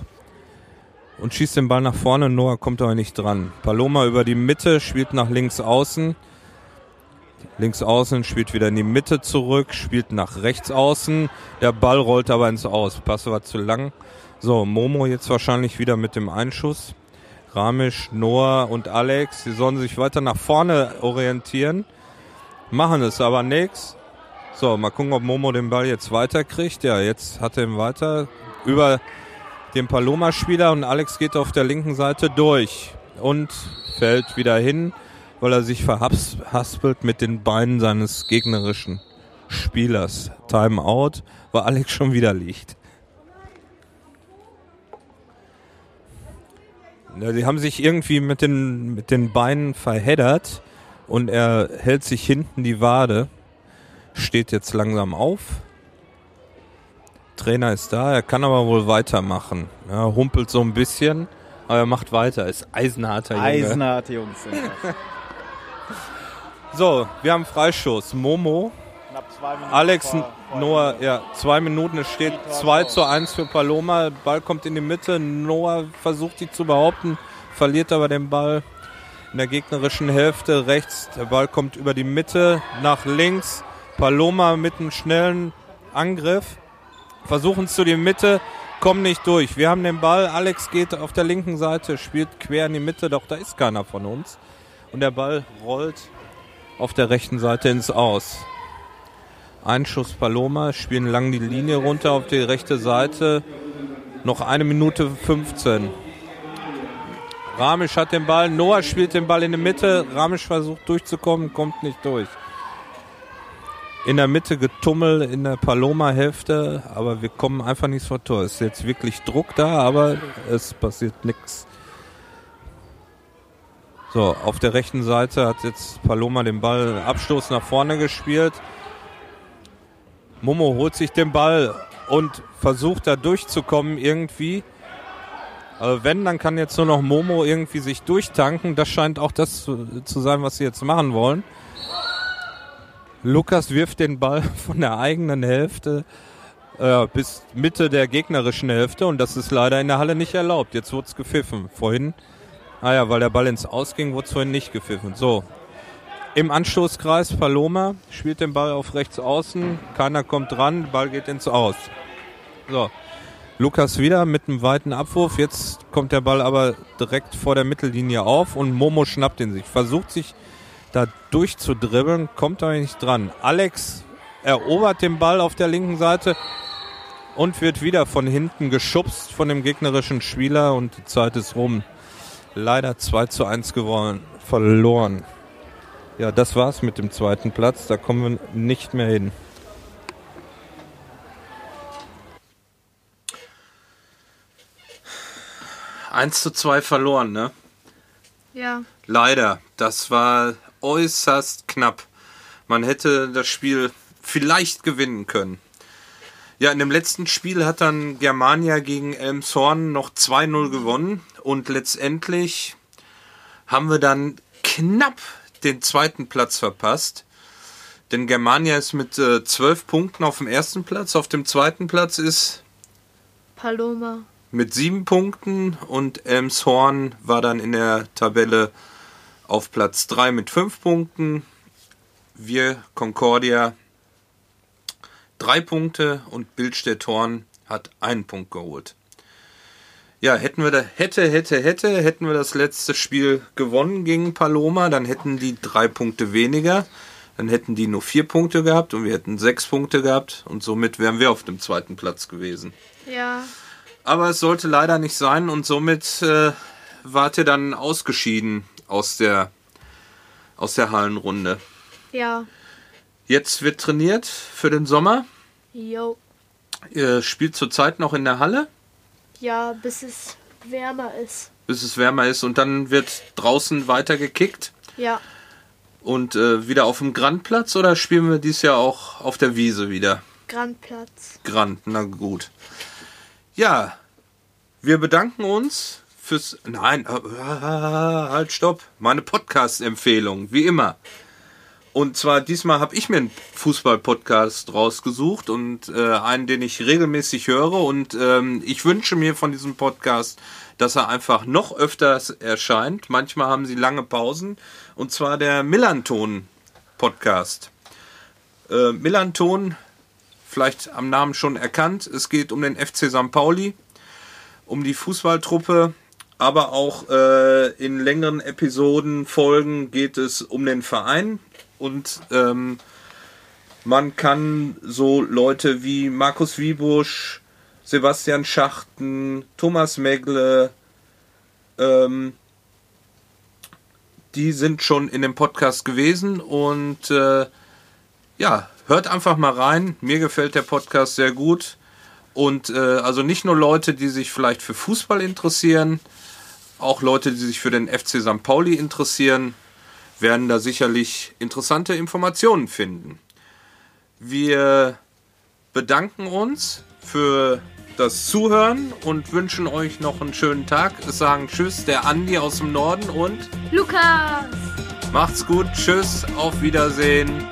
Speaker 3: und schießt den Ball nach vorne. Noah kommt aber nicht dran. Paloma über die Mitte, spielt nach links außen. Links außen spielt wieder in die Mitte zurück, spielt nach rechts außen. Der Ball rollt aber ins Aus. Pass war zu lang. So, Momo jetzt wahrscheinlich wieder mit dem Einschuss. Ramisch, Noah und Alex, sie sollen sich weiter nach vorne orientieren. Machen es aber nix. So, mal gucken, ob Momo den Ball jetzt weiterkriegt. Ja, jetzt hat er ihn weiter über den Paloma-Spieler und Alex geht auf der linken Seite durch und fällt wieder hin, weil er sich verhaspelt mit den Beinen seines gegnerischen Spielers. Timeout, weil Alex schon wieder liegt. Sie haben sich irgendwie mit den, mit den Beinen verheddert und er hält sich hinten die Wade, steht jetzt langsam auf. Trainer ist da, er kann aber wohl weitermachen. Ja, humpelt so ein bisschen, aber er macht weiter, ist eisenharter Junge.
Speaker 4: Eisenharte Jungs sind das. [LAUGHS]
Speaker 3: So, wir haben Freischuss. Momo, Alex,
Speaker 4: vor- vor
Speaker 3: Noah, ja, zwei Minuten, es steht 2 zu 1 für Paloma. Ball kommt in die Mitte, Noah versucht die zu behaupten, verliert aber den Ball in der gegnerischen Hälfte rechts. Der Ball kommt über die Mitte nach links. Paloma mit einem schnellen Angriff. Versuchen es zu die Mitte, kommen nicht durch. Wir haben den Ball, Alex geht auf der linken Seite, spielt quer in die Mitte, doch da ist keiner von uns. Und der Ball rollt auf der rechten Seite ins Aus.
Speaker 6: Einschuss Paloma, spielen lang die Linie runter auf die rechte Seite. Noch eine Minute 15. Ramisch hat den Ball, Noah spielt den Ball in die Mitte, Ramisch versucht durchzukommen, kommt nicht durch. In der Mitte Getummel in der Paloma-Hälfte, aber wir kommen einfach nicht vor Tor. Es ist jetzt wirklich Druck da, aber es passiert nichts. So, auf der rechten Seite hat jetzt Paloma den Ball Abstoß nach vorne gespielt. Momo holt sich den Ball und versucht da durchzukommen irgendwie. Also wenn, dann kann jetzt nur noch Momo irgendwie sich durchtanken. Das scheint auch das zu, zu sein, was sie jetzt machen wollen. Lukas wirft den Ball [LAUGHS] von der eigenen Hälfte äh, bis Mitte der gegnerischen Hälfte und das ist leider in der Halle nicht erlaubt. Jetzt wurde es gepfiffen. Vorhin, ah ja, weil der Ball ins Ausging, wurde es vorhin nicht gepfiffen. So, im Anstoßkreis Paloma spielt den Ball auf rechts außen, keiner kommt dran, Ball geht ins Aus. So, Lukas wieder mit einem weiten Abwurf, jetzt kommt der Ball aber direkt vor der Mittellinie auf und Momo schnappt ihn sich, versucht sich da durchzudribbeln, kommt aber nicht dran. Alex erobert den Ball auf der linken Seite und wird wieder von hinten geschubst von dem gegnerischen Spieler und die Zeit ist rum. Leider 2 zu 1 geworden, verloren. Ja, das war's mit dem zweiten Platz. Da kommen wir nicht mehr hin.
Speaker 3: Eins zu zwei verloren, ne?
Speaker 2: Ja.
Speaker 3: Leider. Das war äußerst knapp. Man hätte das Spiel vielleicht gewinnen können. Ja, in dem letzten Spiel hat dann Germania gegen Elmshorn noch 2-0 gewonnen und letztendlich haben wir dann knapp den zweiten Platz verpasst. Denn Germania ist mit äh, 12 Punkten auf dem ersten Platz. Auf dem zweiten Platz ist
Speaker 2: Paloma.
Speaker 3: mit sieben Punkten und Elmshorn war dann in der Tabelle auf Platz 3 mit fünf Punkten. Wir, Concordia, drei Punkte und Bildstedt Horn hat einen Punkt geholt. Ja, hätten wir da, hätte, hätte, hätte, hätten wir das letzte Spiel gewonnen gegen Paloma, dann hätten die drei Punkte weniger. Dann hätten die nur vier Punkte gehabt und wir hätten sechs Punkte gehabt und somit wären wir auf dem zweiten Platz gewesen.
Speaker 2: Ja.
Speaker 3: Aber es sollte leider nicht sein und somit äh, wart ihr dann ausgeschieden aus der, aus der Hallenrunde.
Speaker 2: Ja.
Speaker 3: Jetzt wird trainiert für den Sommer.
Speaker 2: Jo.
Speaker 3: Ihr spielt zurzeit noch in der Halle,
Speaker 2: Ja, bis es wärmer ist.
Speaker 3: bis es wärmer ist und dann wird draußen weiter gekickt.
Speaker 2: Ja.
Speaker 3: Und äh, wieder auf dem Grandplatz oder spielen wir dieses Jahr auch auf der Wiese wieder?
Speaker 2: Grandplatz.
Speaker 3: Grand, na gut. Ja, wir bedanken uns fürs. Nein, äh, halt, stopp. Meine Podcast-Empfehlung, wie immer. Und zwar diesmal habe ich mir einen Fußball-Podcast rausgesucht und äh, einen, den ich regelmäßig höre. Und ähm, ich wünsche mir von diesem Podcast, dass er einfach noch öfters erscheint. Manchmal haben sie lange Pausen. Und zwar der Millanton-Podcast. Äh, Millanton, vielleicht am Namen schon erkannt, es geht um den FC St. Pauli, um die Fußballtruppe. Aber auch äh, in längeren Episoden, Folgen geht es um den Verein und ähm, man kann so Leute wie Markus Wiebusch, Sebastian Schachten, Thomas Megle, ähm, die sind schon in dem Podcast gewesen und äh, ja, hört einfach mal rein. Mir gefällt der Podcast sehr gut. Und äh, also nicht nur Leute, die sich vielleicht für Fußball interessieren, auch Leute, die sich für den FC St. Pauli interessieren, werden da sicherlich interessante Informationen finden. Wir bedanken uns für das Zuhören und wünschen euch noch einen schönen Tag. Es sagen Tschüss, der Andi aus dem Norden und
Speaker 2: Lukas!
Speaker 3: macht's gut. Tschüss, auf Wiedersehen.